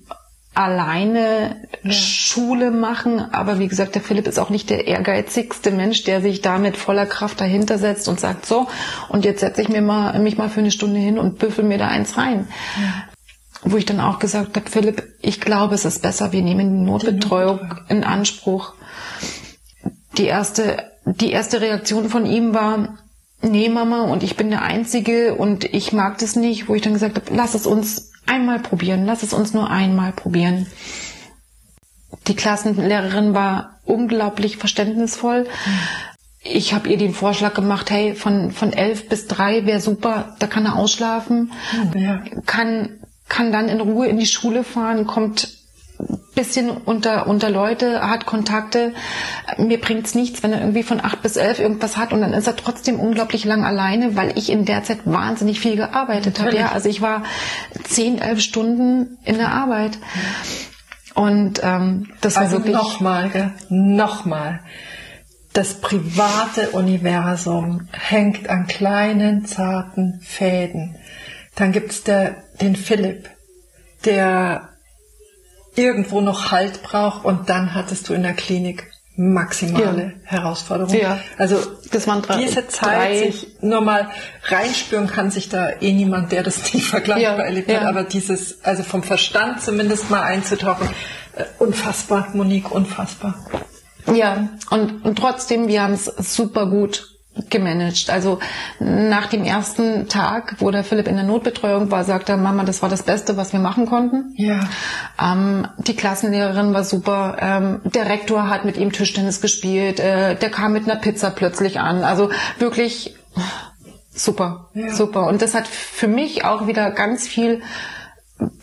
alleine ja. Schule machen. Aber wie gesagt, der Philipp ist auch nicht der ehrgeizigste Mensch, der sich da mit voller Kraft dahinter setzt und sagt, so, und jetzt setze ich mir mal, mich mal für eine Stunde hin und büffel mir da eins rein. Ja. Wo ich dann auch gesagt habe, Philipp, ich glaube, es ist besser, wir nehmen die Notbetreuung in Anspruch. Die erste, die erste Reaktion von ihm war, nee Mama, und ich bin der Einzige und ich mag das nicht, wo ich dann gesagt habe, lass es uns einmal probieren. Lass es uns nur einmal probieren. Die Klassenlehrerin war unglaublich verständnisvoll. Ich habe ihr den Vorschlag gemacht, hey, von, von elf bis drei wäre super, da kann er ausschlafen, ja. kann, kann dann in Ruhe in die Schule fahren, kommt bisschen unter, unter Leute, hat Kontakte. Mir bringt's nichts, wenn er irgendwie von acht bis elf irgendwas hat und dann ist er trotzdem unglaublich lang alleine, weil ich in der Zeit wahnsinnig viel gearbeitet habe. Ja, also ich war zehn, elf Stunden in der Arbeit. Und ähm, das also war wirklich. Nochmal, nochmal. Das private Universum hängt an kleinen, zarten Fäden. Dann gibt's der, den Philipp, der irgendwo noch Halt braucht und dann hattest du in der Klinik maximale ja. Herausforderung. Ja. Also das waren drei, diese Zeit, drei. sich nur mal reinspüren kann sich da eh niemand, der das nicht vergleichbar ja. erlebt hat, aber dieses, also vom Verstand zumindest mal einzutauchen, äh, unfassbar, Monique, unfassbar. Ja, und, und trotzdem, wir haben es super gut gemanagt. Also nach dem ersten Tag, wo der Philipp in der Notbetreuung war, sagte er, Mama, das war das Beste, was wir machen konnten. Ja. Ähm, die Klassenlehrerin war super. Ähm, der Rektor hat mit ihm Tischtennis gespielt. Äh, der kam mit einer Pizza plötzlich an. Also wirklich super, ja. super. Und das hat für mich auch wieder ganz viel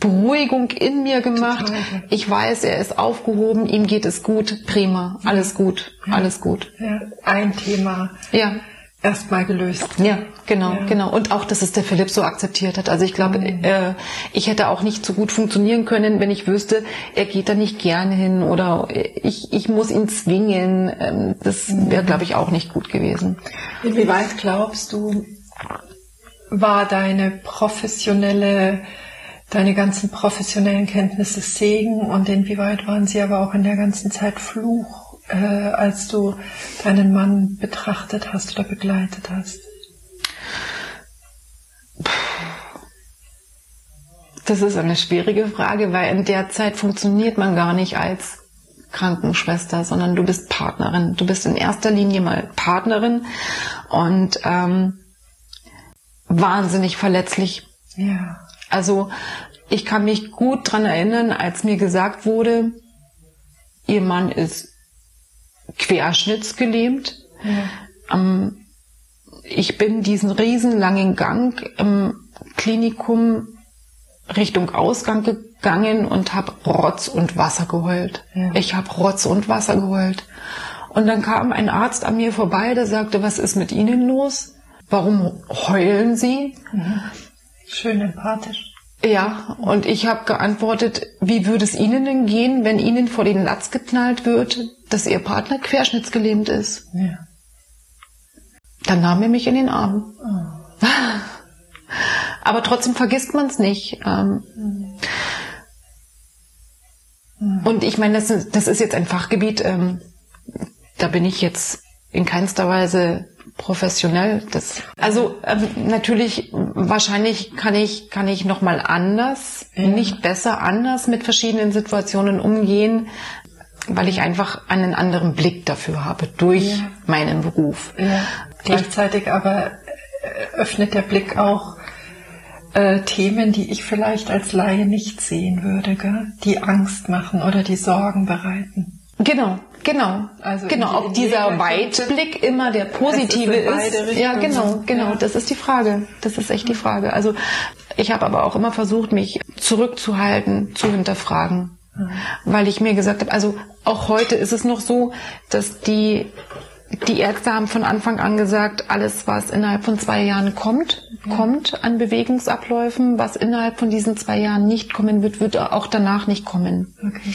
Beruhigung in mir gemacht. Total. Ich weiß, er ist aufgehoben, ihm geht es gut, prima, alles gut, ja. alles gut. Ja. Ein Thema. Ja. Erstmal gelöst. Ja, genau, ja. genau. Und auch, dass es der Philipp so akzeptiert hat. Also ich glaube, mhm. äh, ich hätte auch nicht so gut funktionieren können, wenn ich wüsste, er geht da nicht gerne hin oder ich, ich muss ihn zwingen. Ähm, das wäre, mhm. glaube ich, auch nicht gut gewesen. Inwieweit glaubst du, war deine professionelle deine ganzen professionellen Kenntnisse Segen und inwieweit waren sie aber auch in der ganzen Zeit Fluch, äh, als du deinen Mann betrachtet hast oder begleitet hast? Das ist eine schwierige Frage, weil in der Zeit funktioniert man gar nicht als Krankenschwester, sondern du bist Partnerin. Du bist in erster Linie mal Partnerin und ähm, wahnsinnig verletzlich. Ja. Also ich kann mich gut dran erinnern, als mir gesagt wurde, ihr Mann ist querschnittsgelähmt. Ja. Ähm, ich bin diesen riesenlangen Gang im Klinikum Richtung Ausgang gegangen und habe Rotz und Wasser geheult. Ja. Ich habe Rotz und Wasser geheult. Und dann kam ein Arzt an mir vorbei, der sagte, was ist mit Ihnen los? Warum heulen Sie? Mhm. Schön empathisch. Ja, und ich habe geantwortet, wie würde es Ihnen denn gehen, wenn Ihnen vor den Latz geknallt wird, dass Ihr Partner querschnittsgelähmt ist? Ja. Dann nahm er mich in den Arm. Oh. Aber trotzdem vergisst man es nicht. Ähm, und ich meine, das, das, ist jetzt ein Fachgebiet, ähm, da bin ich jetzt in keinster Weise professionell. Das, also ähm, natürlich, wahrscheinlich kann ich kann ich noch mal anders, ja. nicht besser anders mit verschiedenen Situationen umgehen, weil ich einfach einen anderen Blick dafür habe durch ja. meinen Beruf. Ja. Gleichzeitig aber öffnet der Blick auch äh, Themen, die ich vielleicht als Laie nicht sehen würde, gell? die Angst machen oder die Sorgen bereiten. Genau, genau. Also genau, ob dieser Weitblick immer der positive ist. Ja, genau, genau. Ja. Das ist die Frage. Das ist echt die Frage. Also ich habe aber auch immer versucht, mich zurückzuhalten, zu hinterfragen. Mhm. Weil ich mir gesagt habe, also auch heute ist es noch so, dass die die Ärzte haben von Anfang an gesagt, alles, was innerhalb von zwei Jahren kommt, kommt an Bewegungsabläufen. Was innerhalb von diesen zwei Jahren nicht kommen wird, wird auch danach nicht kommen. Okay.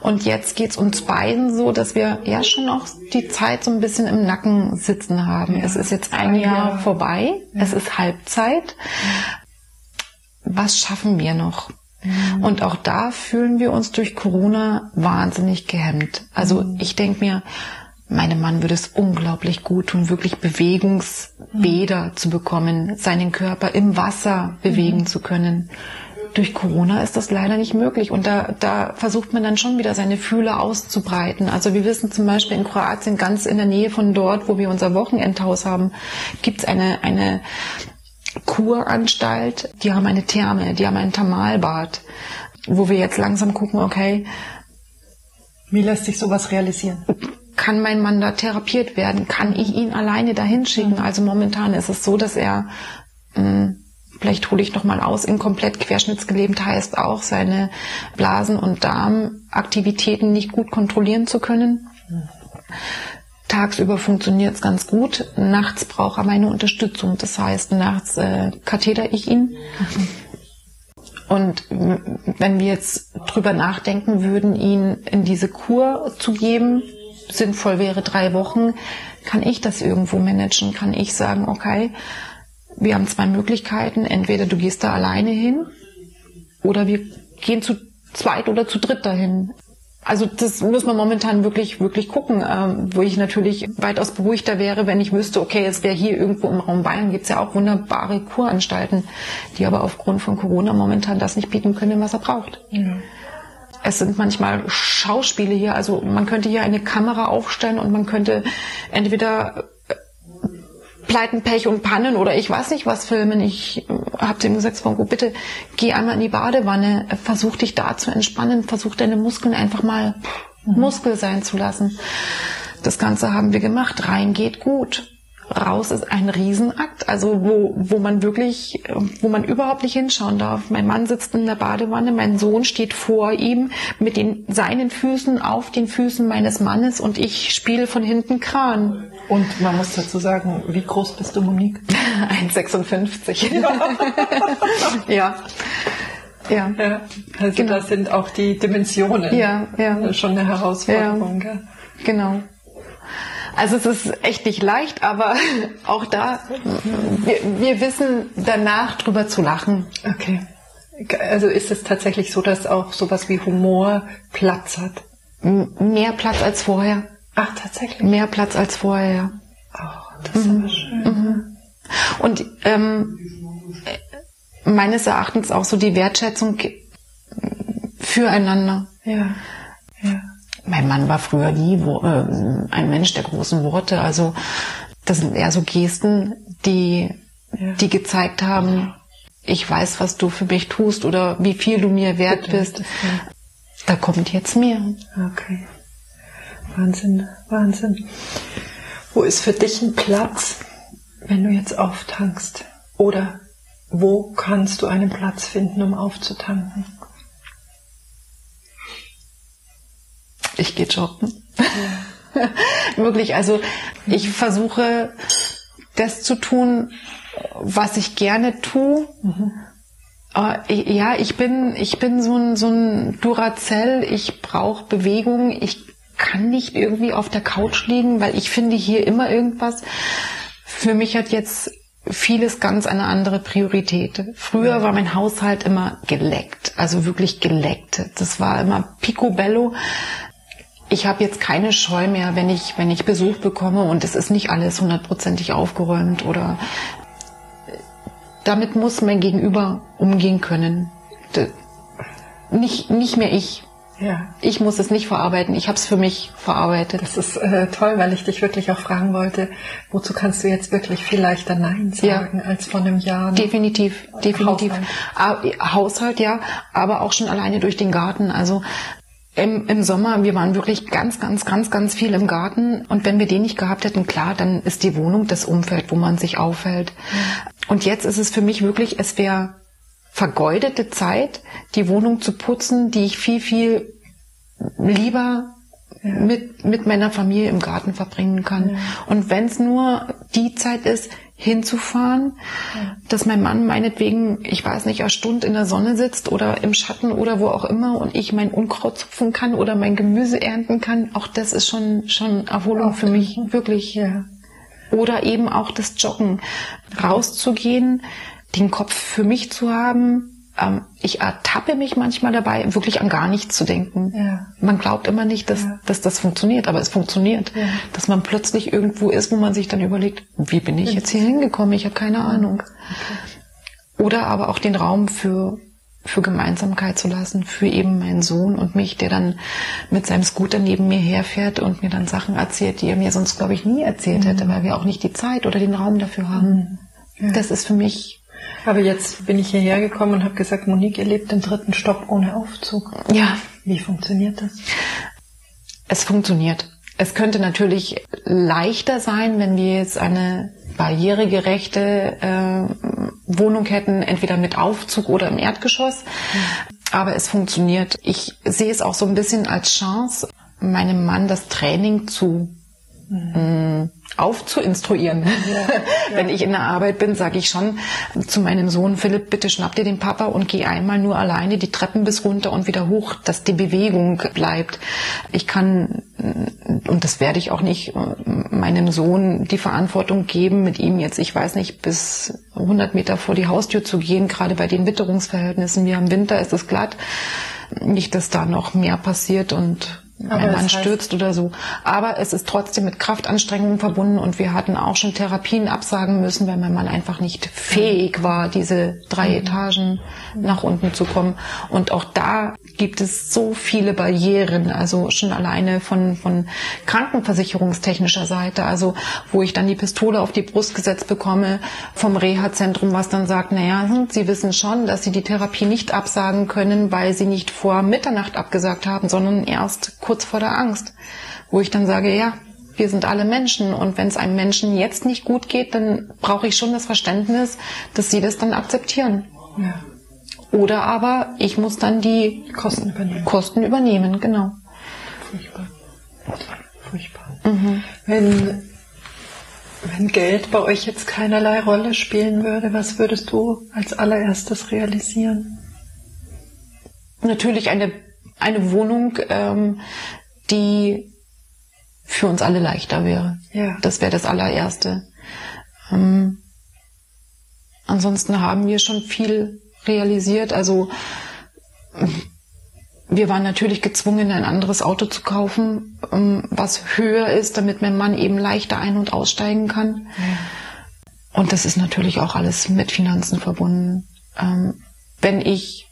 Und jetzt geht's uns beiden so, dass wir ja schon auch die Zeit so ein bisschen im Nacken sitzen haben. Ja. Es ist jetzt ein Jahr ja. vorbei. Ja. Es ist Halbzeit. Was schaffen wir noch? Mhm. Und auch da fühlen wir uns durch Corona wahnsinnig gehemmt. Also mhm. ich denke mir, meinem Mann würde es unglaublich gut tun, wirklich Bewegungsbäder zu bekommen, seinen Körper im Wasser bewegen mhm. zu können. Durch Corona ist das leider nicht möglich und da, da versucht man dann schon wieder seine Fühler auszubreiten. Also wir wissen zum Beispiel in Kroatien, ganz in der Nähe von dort, wo wir unser Wochenendhaus haben, gibt's eine, eine Kuranstalt, die haben eine Therme, die haben ein Thermalbad, wo wir jetzt langsam gucken, okay, wie lässt sich sowas realisieren? Kann mein Mann da therapiert werden? Kann ich ihn alleine dahin schicken? Mhm. Also momentan ist es so, dass er, mh, hm, vielleicht hole ich noch mal aus, in komplett querschnittsgelebt heißt auch, seine Blasen- und Darmaktivitäten nicht gut kontrollieren zu können. Mhm. Tagsüber funktioniert es ganz gut. Nachts braucht er meine Unterstützung. Das heißt, nachts äh, katheter ich ihn. Mhm. Und wenn wir jetzt drüber nachdenken würden, ihn in diese Kur zu geben, sinnvoll wäre, drei Wochen, kann ich das irgendwo managen? Kann ich sagen, okay, wir haben zwei Möglichkeiten. Entweder du gehst da alleine hin oder wir gehen zu zweit oder zu dritt dahin. Also das muss man momentan wirklich, wirklich gucken, ähm, wo ich natürlich weitaus beruhigter wäre, wenn ich wüsste, okay, es wäre hier irgendwo im Raum Bayern, gibt's ja auch wunderbare Kuranstalten, die aber aufgrund von Corona momentan das nicht bieten können, was er braucht. Mhm es sind manchmal Schauspiele hier. Also man könnte hier eine Kamera aufstellen und man könnte entweder äh, Pleiten, Pech und Pannen oder ich weiß nicht was filmen. Ich äh, habe ihm gesagt, Franco, bitte geh einmal in die Badewanne, versuch dich da zu entspannen, versuch deine Muskeln einfach mal mhm. Muskel sein zu lassen. Das Ganze haben wir gemacht. Rein geht gut raus ist ein Riesenakt, also wo, wo man wirklich, wo man überhaupt nicht hinschauen darf. Mein Mann sitzt in der Badewanne, mein Sohn steht vor ihm mit den, seinen Füßen auf den Füßen meines Mannes und ich spiele von hinten Kran. Und man muss dazu sagen, wie groß bist du, Monique? 1,56. Ja. ja. Ja. Also genau. das sind auch die Dimensionen. Ja, ja. Schon eine Herausforderung. Ja. Genau. Also es ist echt nicht leicht, aber auch da, wir, wir wissen danach drüber zu lachen. Okay. Also ist es tatsächlich so, dass auch sowas wie Humor Platz hat? Mehr Platz als vorher. Ach, tatsächlich? Mehr Platz als vorher, ja. Oh, das ist mhm. aber schön. Mhm. Und ähm, meines Erachtens auch so die Wertschätzung füreinander. Ja. Mein Mann war früher nie äh, ein Mensch der großen Worte. Also das sind eher so Gesten, die, ja. die gezeigt haben, ich weiß, was du für mich tust oder wie viel du mir wert Bitte, bist. Da kommt jetzt mehr. Okay. Wahnsinn, Wahnsinn. Wo ist für dich ein Platz, wenn du jetzt auftankst? Oder wo kannst du einen Platz finden, um aufzutanken? Ich gehe joggen. Ja. Wirklich, also ich versuche das zu tun, was ich gerne tue. Mhm. Äh, ja, ich bin, ich bin so ein, so ein Duracell. Ich brauche Bewegung. Ich kann nicht irgendwie auf der Couch liegen, weil ich finde hier immer irgendwas. Für mich hat jetzt vieles ganz eine andere Priorität. Früher war mein Haushalt immer geleckt, also wirklich geleckt. Das war immer picobello. Ich habe jetzt keine Scheu mehr, wenn ich, wenn ich Besuch bekomme und es ist nicht alles hundertprozentig aufgeräumt oder damit muss mein Gegenüber umgehen können. Nicht, nicht mehr ich. Ja. Ich muss es nicht verarbeiten, ich habe es für mich verarbeitet. Das ist äh, toll, weil ich dich wirklich auch fragen wollte, wozu kannst du jetzt wirklich viel leichter Nein sagen ja. als vor einem Jahr? Definitiv, definitiv. Haushalt. Haushalt, ja, aber auch schon alleine durch den Garten. Also im, im Sommer, wir waren wirklich ganz, ganz, ganz, ganz viel im Garten. Und wenn wir den nicht gehabt hätten, klar, dann ist die Wohnung das Umfeld, wo man sich aufhält. Und jetzt ist es für mich wirklich, es wäre vergeudete Zeit, die Wohnung zu putzen, die ich viel, viel lieber ja. mit, mit meiner Familie im Garten verbringen kann. Ja. Und wenn es nur die Zeit ist, hinzufahren, dass mein Mann meinetwegen, ich weiß nicht, eine Stunde in der Sonne sitzt oder im Schatten oder wo auch immer und ich mein Unkraut zupfen kann oder mein Gemüse ernten kann, auch das ist schon, schon Erholung für mich, wirklich. Ja. Oder eben auch das Joggen, rauszugehen, den Kopf für mich zu haben, ähm, ich ertappe mich manchmal dabei, wirklich an gar nichts zu denken. Ja. Man glaubt immer nicht, dass, ja. dass das funktioniert, aber es funktioniert. Ja. Dass man plötzlich irgendwo ist, wo man sich dann überlegt, wie bin ich jetzt hier hingekommen? Ich habe keine Ahnung. Okay. Oder aber auch den Raum für für Gemeinsamkeit zu lassen, für eben meinen Sohn und mich, der dann mit seinem Scooter neben mir herfährt und mir dann Sachen erzählt, die er mir sonst, glaube ich, nie erzählt mhm. hätte, weil wir auch nicht die Zeit oder den Raum dafür haben. Mhm. Ja. Das ist für mich aber jetzt bin ich hierher gekommen und habe gesagt, Monique, ihr lebt im dritten Stock ohne Aufzug. Ja. Wie funktioniert das? Es funktioniert. Es könnte natürlich leichter sein, wenn wir jetzt eine barrieregerechte äh, Wohnung hätten, entweder mit Aufzug oder im Erdgeschoss. Mhm. Aber es funktioniert. Ich sehe es auch so ein bisschen als Chance, meinem Mann das Training zu mhm aufzuinstruieren. Ja, ja. Wenn ich in der Arbeit bin, sage ich schon zu meinem Sohn Philipp, bitte schnapp dir den Papa und geh einmal nur alleine die Treppen bis runter und wieder hoch, dass die Bewegung bleibt. Ich kann, und das werde ich auch nicht, meinem Sohn die Verantwortung geben, mit ihm jetzt, ich weiß nicht, bis 100 Meter vor die Haustür zu gehen, gerade bei den Witterungsverhältnissen. Wie im Winter ist es glatt. Nicht, dass da noch mehr passiert und aber wenn man stürzt oder so. Aber es ist trotzdem mit Kraftanstrengungen verbunden und wir hatten auch schon Therapien absagen müssen, weil mein Mann einfach nicht fähig war, diese drei mhm. Etagen nach unten zu kommen. Und auch da gibt es so viele Barrieren, also schon alleine von, von krankenversicherungstechnischer Seite, also wo ich dann die Pistole auf die Brust gesetzt bekomme vom Reha-Zentrum, was dann sagt, naja, hm, Sie wissen schon, dass Sie die Therapie nicht absagen können, weil Sie nicht vor Mitternacht abgesagt haben, sondern erst kurz vor der Angst, wo ich dann sage, ja, wir sind alle Menschen und wenn es einem Menschen jetzt nicht gut geht, dann brauche ich schon das Verständnis, dass sie das dann akzeptieren. Ja. Oder aber ich muss dann die Kosten übernehmen. Kosten übernehmen, genau. Furchtbar. Furchtbar. Mhm. Wenn, wenn Geld bei euch jetzt keinerlei Rolle spielen würde, was würdest du als allererstes realisieren? Natürlich eine eine Wohnung, ähm, die für uns alle leichter wäre. Ja. Das wäre das allererste. Ähm, ansonsten haben wir schon viel realisiert. Also wir waren natürlich gezwungen, ein anderes Auto zu kaufen, ähm, was höher ist, damit mein Mann eben leichter ein- und aussteigen kann. Ja. Und das ist natürlich auch alles mit Finanzen verbunden. Ähm, wenn ich,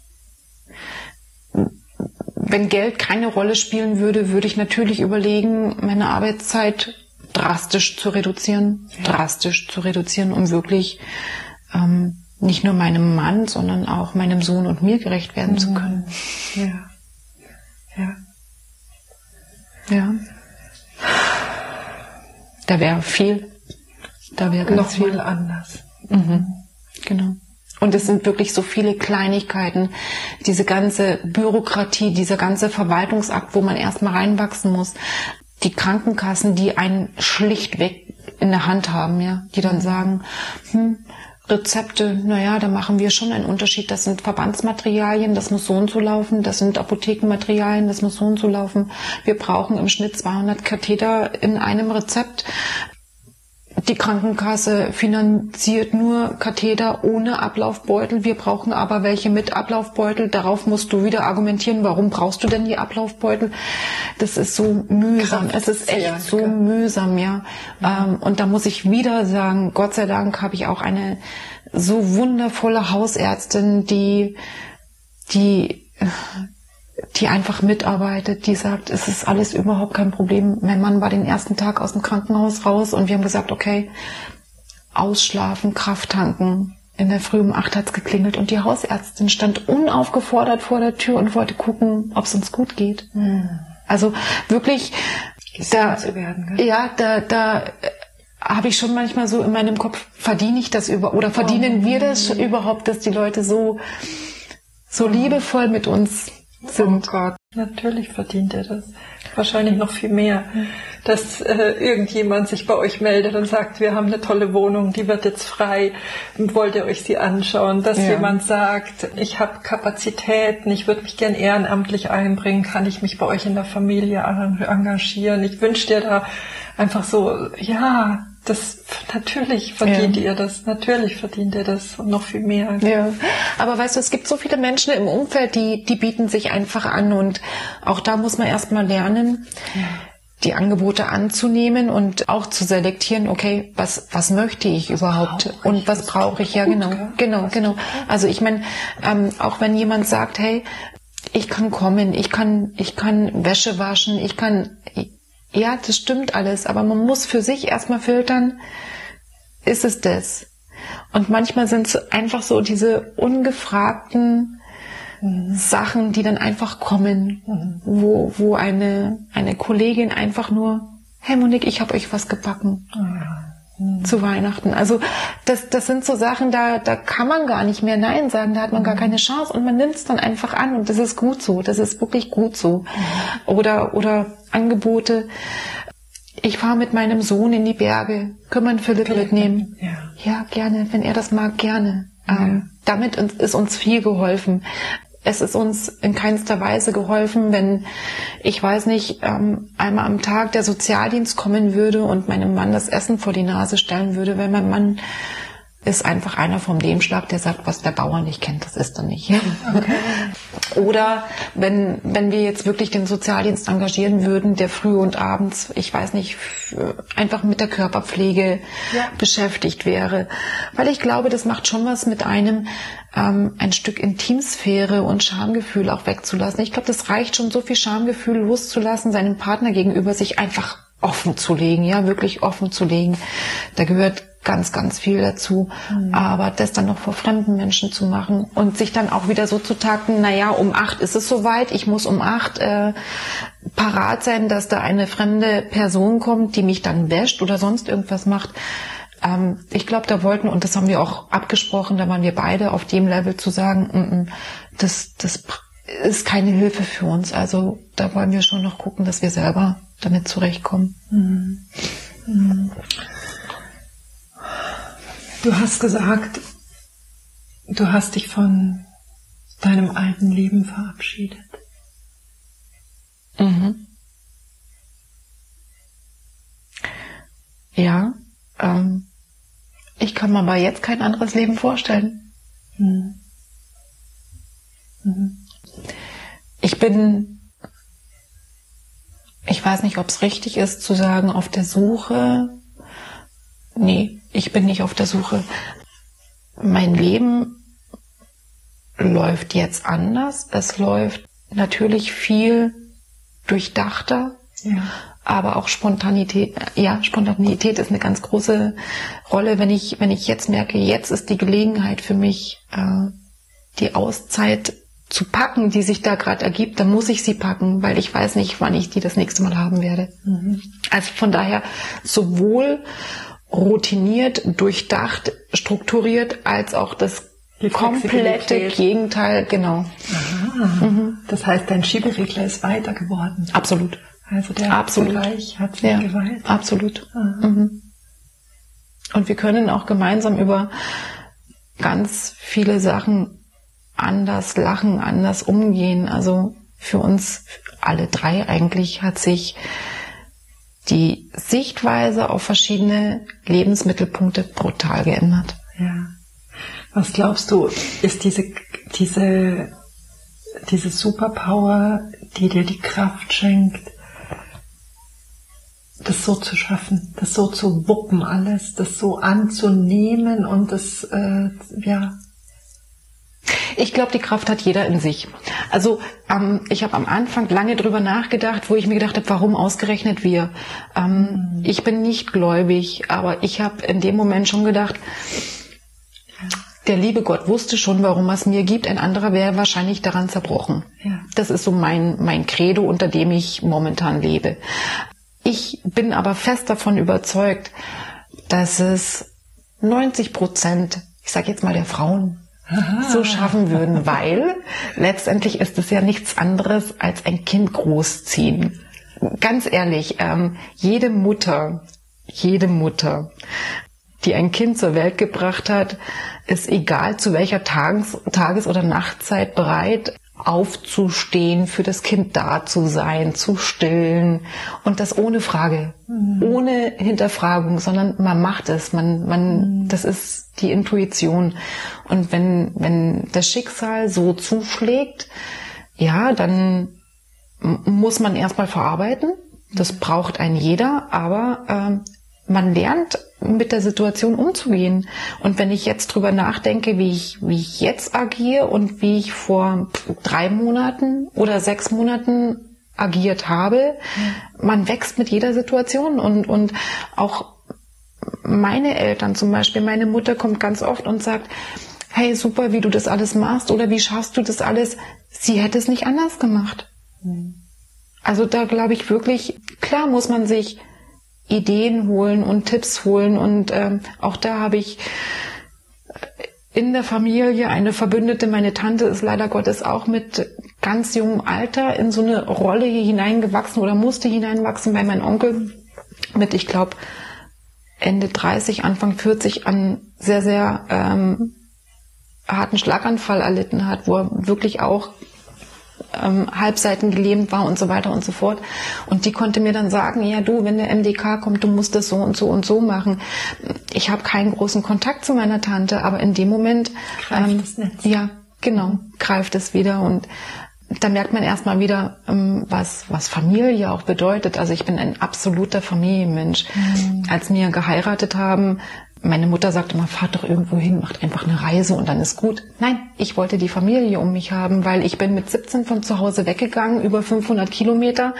wenn Geld keine Rolle spielen würde, würde ich natürlich überlegen, meine Arbeitszeit drastisch zu reduzieren, ja. drastisch zu reduzieren, um wirklich ähm, nicht nur meinem Mann, sondern auch meinem Sohn und mir gerecht werden mhm. zu können. Ja. Ja. Ja. Da wäre viel. Da wäre ganz Noch viel anders. Mhm. Genau. Und es sind wirklich so viele Kleinigkeiten, diese ganze Bürokratie, dieser ganze Verwaltungsakt, wo man erstmal reinwachsen muss. Die Krankenkassen, die einen schlichtweg in der Hand haben, ja, die dann sagen, hm, Rezepte, naja, da machen wir schon einen Unterschied. Das sind Verbandsmaterialien, das muss so und so laufen. Das sind Apothekenmaterialien, das muss so und so laufen. Wir brauchen im Schnitt 200 Katheter in einem Rezept. Die Krankenkasse finanziert nur Katheter ohne Ablaufbeutel. Wir brauchen aber welche mit Ablaufbeutel. Darauf musst du wieder argumentieren, warum brauchst du denn die Ablaufbeutel? Das ist so mühsam. Kraft, es ist echt ja, so mühsam, ja. ja. Ähm, und da muss ich wieder sagen, Gott sei Dank habe ich auch eine so wundervolle Hausärztin, die, die, die einfach mitarbeitet, die sagt, es ist alles überhaupt kein Problem. Mein Mann war den ersten Tag aus dem Krankenhaus raus und wir haben gesagt, okay, ausschlafen, Kraft tanken. In der Früh um acht hat's geklingelt und die Hausärztin stand unaufgefordert vor der Tür und wollte gucken, ob es uns gut geht. Hm. Also wirklich, da, werden, ja, da, da äh, habe ich schon manchmal so in meinem Kopf, verdiene ich das über oder verdienen oh, wir das überhaupt, dass die Leute so so liebevoll mit uns sind. Oh Gott, natürlich verdient er das. Wahrscheinlich noch viel mehr. Dass äh, irgendjemand sich bei euch meldet und sagt, wir haben eine tolle Wohnung, die wird jetzt frei, wollt ihr euch sie anschauen? Dass ja. jemand sagt, ich habe Kapazitäten, ich würde mich gern ehrenamtlich einbringen, kann ich mich bei euch in der Familie engagieren? Ich wünsche dir da einfach so, ja, das natürlich verdient ja. ihr das, natürlich verdient ihr das und noch viel mehr. Ja, aber weißt du, es gibt so viele Menschen im Umfeld, die die bieten sich einfach an und auch da muss man erstmal lernen. Ja. Die Angebote anzunehmen und auch zu selektieren, okay, was, was möchte ich was überhaupt ich, und was brauche ich? Ja, genau, genau, genau. Also ich meine, ähm, auch wenn jemand sagt, hey, ich kann kommen, ich kann, ich kann Wäsche waschen, ich kann, ja, das stimmt alles, aber man muss für sich erstmal filtern, ist es das? Und manchmal sind es einfach so diese ungefragten mhm. Sachen, die dann einfach kommen, mhm. wo, wo eine, eine Kollegin einfach nur, hey Monique, ich habe euch was gebacken. Mhm zu Weihnachten. Also das, das sind so Sachen, da, da kann man gar nicht mehr Nein sagen, da hat man gar mhm. keine Chance und man nimmt es dann einfach an und das ist gut so, das ist wirklich gut so. Mhm. Oder, oder Angebote, ich fahre mit meinem Sohn in die Berge, können wir einen Philipp mitnehmen? Ja. ja, gerne, wenn er das mag, gerne. Ja. Ähm, damit ist uns viel geholfen es ist uns in keinster Weise geholfen, wenn ich weiß nicht, ähm, einmal am Tag der Sozialdienst kommen würde und meinem Mann das Essen vor die Nase stellen würde, weil mein Mann ist einfach einer vom Lehmschlag, der sagt, was der Bauer nicht kennt, das ist er nicht. Okay. Oder wenn, wenn wir jetzt wirklich den Sozialdienst engagieren würden, der früh und abends, ich weiß nicht, einfach mit der Körperpflege ja. beschäftigt wäre. Weil ich glaube, das macht schon was mit einem, ähm, ein Stück Intimsphäre und Schamgefühl auch wegzulassen. Ich glaube, das reicht schon, so viel Schamgefühl loszulassen, seinem Partner gegenüber sich einfach offen zu legen, ja, wirklich offen zu legen. Da gehört ganz, ganz viel dazu. Mhm. Aber das dann noch vor fremden Menschen zu machen und sich dann auch wieder so zu takten, naja, um acht ist es soweit, ich muss um acht äh, parat sein, dass da eine fremde Person kommt, die mich dann wäscht oder sonst irgendwas macht. Ähm, ich glaube, da wollten, und das haben wir auch abgesprochen, da waren wir beide auf dem Level zu sagen, mm -mm, das, das ist keine Hilfe für uns. Also da wollen wir schon noch gucken, dass wir selber damit zurechtkommen. Mhm. Mhm. Du hast gesagt, du hast dich von deinem alten Leben verabschiedet. Mhm. Ja, ähm, ich kann mir aber jetzt kein anderes Leben vorstellen. Mhm. Mhm. Ich bin, ich weiß nicht, ob es richtig ist zu sagen, auf der Suche. Nee, ich bin nicht auf der Suche. Mein Leben läuft jetzt anders. Es läuft natürlich viel durchdachter, ja. aber auch Spontanität. Ja, Spontanität ist eine ganz große Rolle, wenn ich, wenn ich jetzt merke, jetzt ist die Gelegenheit für mich, äh, die Auszeit zu packen, die sich da gerade ergibt, dann muss ich sie packen, weil ich weiß nicht, wann ich die das nächste Mal haben werde. Mhm. Also von daher sowohl routiniert, durchdacht, strukturiert, als auch das die komplette Gegenteil, genau. Mhm. Das heißt, dein Schieberegler ist weiter geworden. Absolut. Also der absolut. Vergleich hat sich ja, geweiht. Absolut. Mhm. Und wir können auch gemeinsam über ganz viele Sachen anders lachen, anders umgehen. Also für uns alle drei eigentlich hat sich die Sichtweise auf verschiedene Lebensmittelpunkte brutal geändert. Ja. Was glaubst du, ist diese, diese, diese Superpower, die dir die Kraft schenkt, das so zu schaffen, das so zu wuppen alles, das so anzunehmen und das, äh, ja. Ich glaube, die Kraft hat jeder in sich. Also ähm, ich habe am Anfang lange drüber nachgedacht, wo ich mir gedacht habe, warum ausgerechnet wir? Ähm. Ich bin nicht gläubig, aber ich habe in dem Moment schon gedacht, der liebe Gott wusste schon, warum er es mir gibt. Ein anderer wäre wahrscheinlich daran zerbrochen. Ja. Das ist so mein, mein Credo, unter dem ich momentan lebe. Ich bin aber fest davon überzeugt, dass es 90 Prozent, ich sage jetzt mal der Frauen, Aha. so schaffen würden, weil letztendlich ist es ja nichts anderes als ein Kind großziehen. Ganz ehrlich, ähm, jede Mutter, jede Mutter die ein Kind zur Welt gebracht hat, ist egal zu welcher Tages-, Tages oder Nachtzeit bereit, aufzustehen, für das Kind da zu sein, zu stillen und das ohne Frage, mhm. ohne Hinterfragung, sondern man macht es, man, man, mhm. das ist die Intuition. Und wenn, wenn das Schicksal so zuschlägt, ja, dann muss man erstmal verarbeiten. Das braucht ein jeder, aber äh, man lernt mit der Situation umzugehen. Und wenn ich jetzt drüber nachdenke, wie ich, wie ich jetzt agiere und wie ich vor drei Monaten oder sechs Monaten agiert habe, man wächst mit jeder Situation und, und auch meine Eltern zum Beispiel, meine Mutter kommt ganz oft und sagt, hey, super, wie du das alles machst oder wie schaffst du das alles? Sie hätte es nicht anders gemacht. Also da glaube ich wirklich, klar muss man sich Ideen holen und Tipps holen. Und ähm, auch da habe ich in der Familie eine Verbündete. Meine Tante ist leider Gottes auch mit ganz jungem Alter in so eine Rolle hier hineingewachsen oder musste hineinwachsen, weil mein Onkel mit, ich glaube, Ende 30, Anfang 40 an sehr, sehr ähm, harten Schlaganfall erlitten hat, wo er wirklich auch ähm, Halbseiten gelähmt war und so weiter und so fort. Und die konnte mir dann sagen, ja du, wenn der MDK kommt, du musst das so und so und so machen. Ich habe keinen großen Kontakt zu meiner Tante, aber in dem Moment greift ähm, das Netz. Ja, genau, greift es wieder und da merkt man erstmal wieder, ähm, was, was Familie auch bedeutet. Also ich bin ein absoluter Familienmensch. Mhm. Als wir geheiratet haben, meine Mutter sagte immer, fahrt doch irgendwo hin, macht einfach eine Reise und dann ist gut. Nein, ich wollte die Familie um mich haben, weil ich bin mit 17 von zu Hause weggegangen, über 500 Kilometer.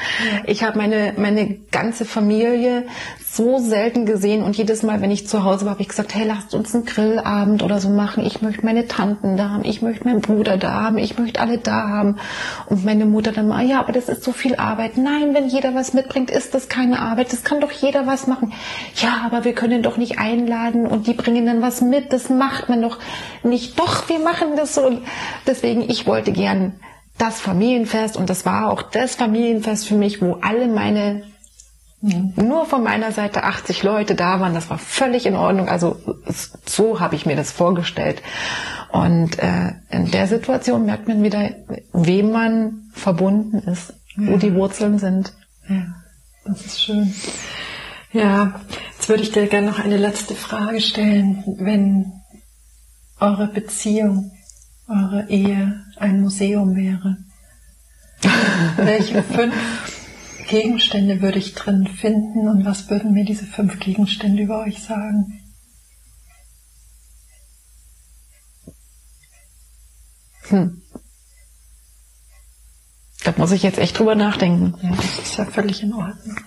Ich habe meine, meine ganze Familie so selten gesehen und jedes Mal, wenn ich zu Hause war, habe ich gesagt, hey, lasst uns einen Grillabend oder so machen. Ich möchte meine Tanten da haben, ich möchte meinen Bruder da haben, ich möchte alle da haben. Und meine Mutter dann mal, ja, aber das ist so viel Arbeit. Nein, wenn jeder was mitbringt, ist das keine Arbeit. Das kann doch jeder was machen. Ja, aber wir können doch nicht einladen und die bringen dann was mit. Das macht man doch nicht. Doch, wir machen das so. Deswegen, ich wollte gern das Familienfest und das war auch das Familienfest für mich, wo alle meine nur von meiner Seite 80 Leute da waren, das war völlig in Ordnung. Also so habe ich mir das vorgestellt. Und äh, in der Situation merkt man wieder, wem man verbunden ist, ja. wo die Wurzeln sind. Ja, das ist schön. Ja, jetzt würde ich dir gerne noch eine letzte Frage stellen. Wenn eure Beziehung eure Ehe ein Museum wäre, welche fünf Gegenstände würde ich drin finden und was würden mir diese fünf Gegenstände über euch sagen? Hm. Da muss ich jetzt echt drüber nachdenken. Ja, das ist ja völlig in Ordnung.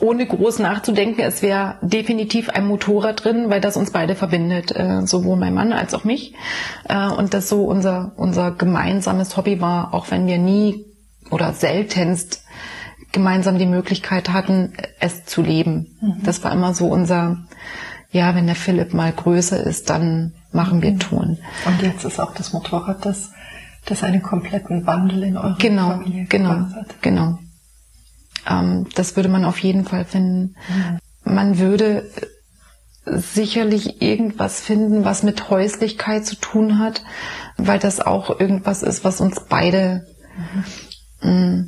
Ohne groß nachzudenken, es wäre definitiv ein Motorrad drin, weil das uns beide verbindet, äh, sowohl mein Mann als auch mich. Äh, und das so unser, unser gemeinsames Hobby war, auch wenn wir nie oder seltenst gemeinsam die Möglichkeit hatten, es zu leben. Mhm. Das war immer so unser, ja, wenn der Philipp mal größer ist, dann machen wir tun. Und jetzt ist auch das Motorrad das, das einen kompletten Wandel in eurer genau, Familie genau, hat. Genau. Ähm, das würde man auf jeden Fall finden. Mhm. Man würde sicherlich irgendwas finden, was mit Häuslichkeit zu tun hat, weil das auch irgendwas ist, was uns beide mhm. mh,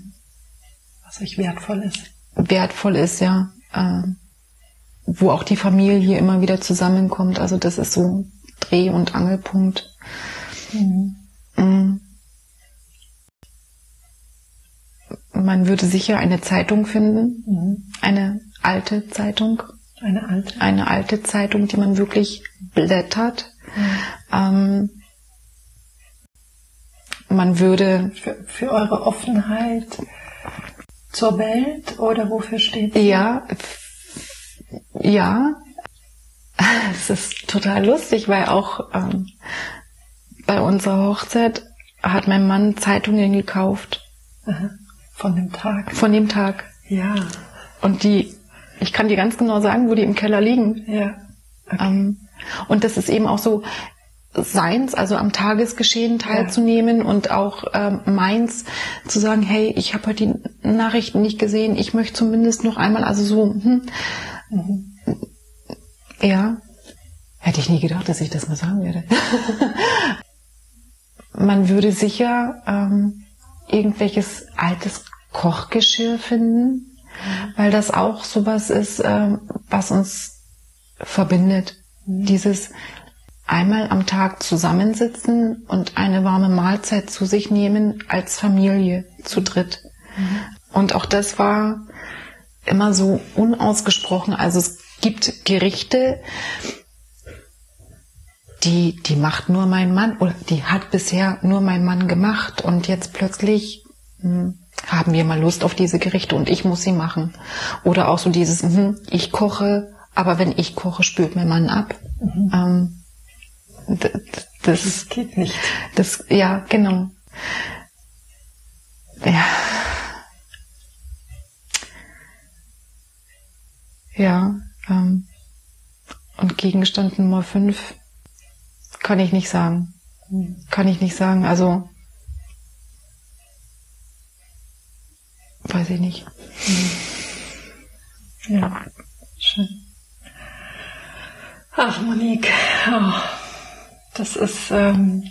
was euch wertvoll ist. Wertvoll ist, ja. Äh, wo auch die Familie immer wieder zusammenkommt. Also das ist so Dreh- und Angelpunkt. Mhm. Mhm. Man würde sicher eine Zeitung finden, mhm. eine alte Zeitung. Eine alte? Eine alte Zeitung, die man wirklich blättert. Ähm, man würde... Für, für eure Offenheit zur Welt oder wofür steht sie? Ja, ja, es ist total lustig, weil auch ähm, bei unserer Hochzeit hat mein Mann Zeitungen gekauft. Von dem Tag. Von dem Tag. Ja. Und die, ich kann dir ganz genau sagen, wo die im Keller liegen. Ja. Okay. Ähm, und das ist eben auch so seins, also am Tagesgeschehen teilzunehmen ja. und auch ähm, meins zu sagen, hey, ich habe heute die Nachrichten nicht gesehen, ich möchte zumindest noch einmal, also so, hm, mhm. Ja. Hätte ich nie gedacht, dass ich das mal sagen werde. Man würde sicher ähm, irgendwelches altes Kochgeschirr finden, weil das auch sowas ist, ähm, was uns verbindet. Dieses einmal am Tag zusammensitzen und eine warme Mahlzeit zu sich nehmen als Familie zu dritt. Mhm. Und auch das war immer so unausgesprochen. Also es gibt Gerichte, die, die macht nur mein Mann oder die hat bisher nur mein Mann gemacht und jetzt plötzlich hm, haben wir mal Lust auf diese Gerichte und ich muss sie machen. Oder auch so dieses, hm, ich koche, aber wenn ich koche, spürt mein Mann ab. Mhm. Ähm, das, das geht nicht. Das, ja, genau. Ja. Ja, ähm, und Gegenstand Nummer 5 kann ich nicht sagen. Kann ich nicht sagen. Also weiß ich nicht. Ja, schön. Ach, Monique, oh, das ist, ähm,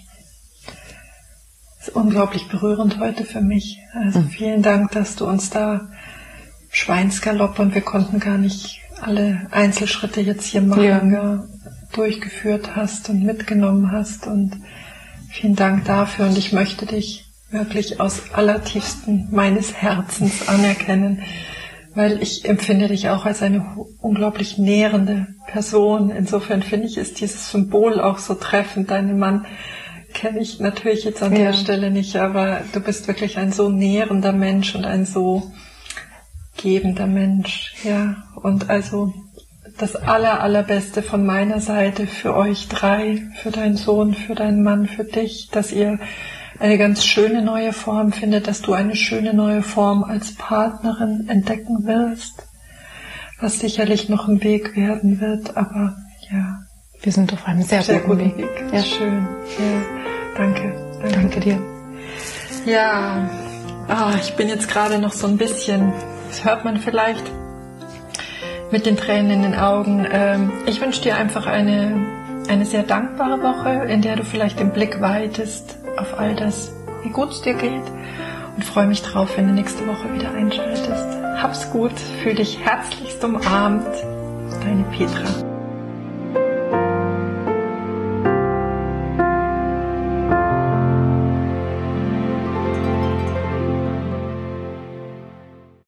ist unglaublich berührend heute für mich. Also mhm. vielen Dank, dass du uns da Schweinsgalopp und wir konnten gar nicht alle Einzelschritte jetzt hier machen, ja. ja. Durchgeführt hast und mitgenommen hast. Und vielen Dank dafür. Und ich möchte dich wirklich aus allertiefsten meines Herzens anerkennen, weil ich empfinde dich auch als eine unglaublich nährende Person. Insofern finde ich, ist dieses Symbol auch so treffend. Deinen Mann kenne ich natürlich jetzt an ja. der Stelle nicht, aber du bist wirklich ein so nährender Mensch und ein so gebender Mensch, ja. Und also das aller, allerbeste von meiner Seite für euch drei, für deinen Sohn, für deinen Mann, für dich, dass ihr eine ganz schöne neue Form findet, dass du eine schöne neue Form als Partnerin entdecken wirst, was sicherlich noch ein Weg werden wird, aber ja. Wir sind auf einem sehr, sehr guten Weg. Weg. Ja. Schön. Ja. Danke. Danke. Danke dir. Ja, oh, ich bin jetzt gerade noch so ein bisschen das hört man vielleicht mit den Tränen in den Augen. Ähm, ich wünsche dir einfach eine, eine sehr dankbare Woche, in der du vielleicht den Blick weitest auf all das, wie gut es dir geht. Und freue mich drauf, wenn du nächste Woche wieder einschaltest. Hab's gut, fühl dich herzlichst umarmt. Deine Petra.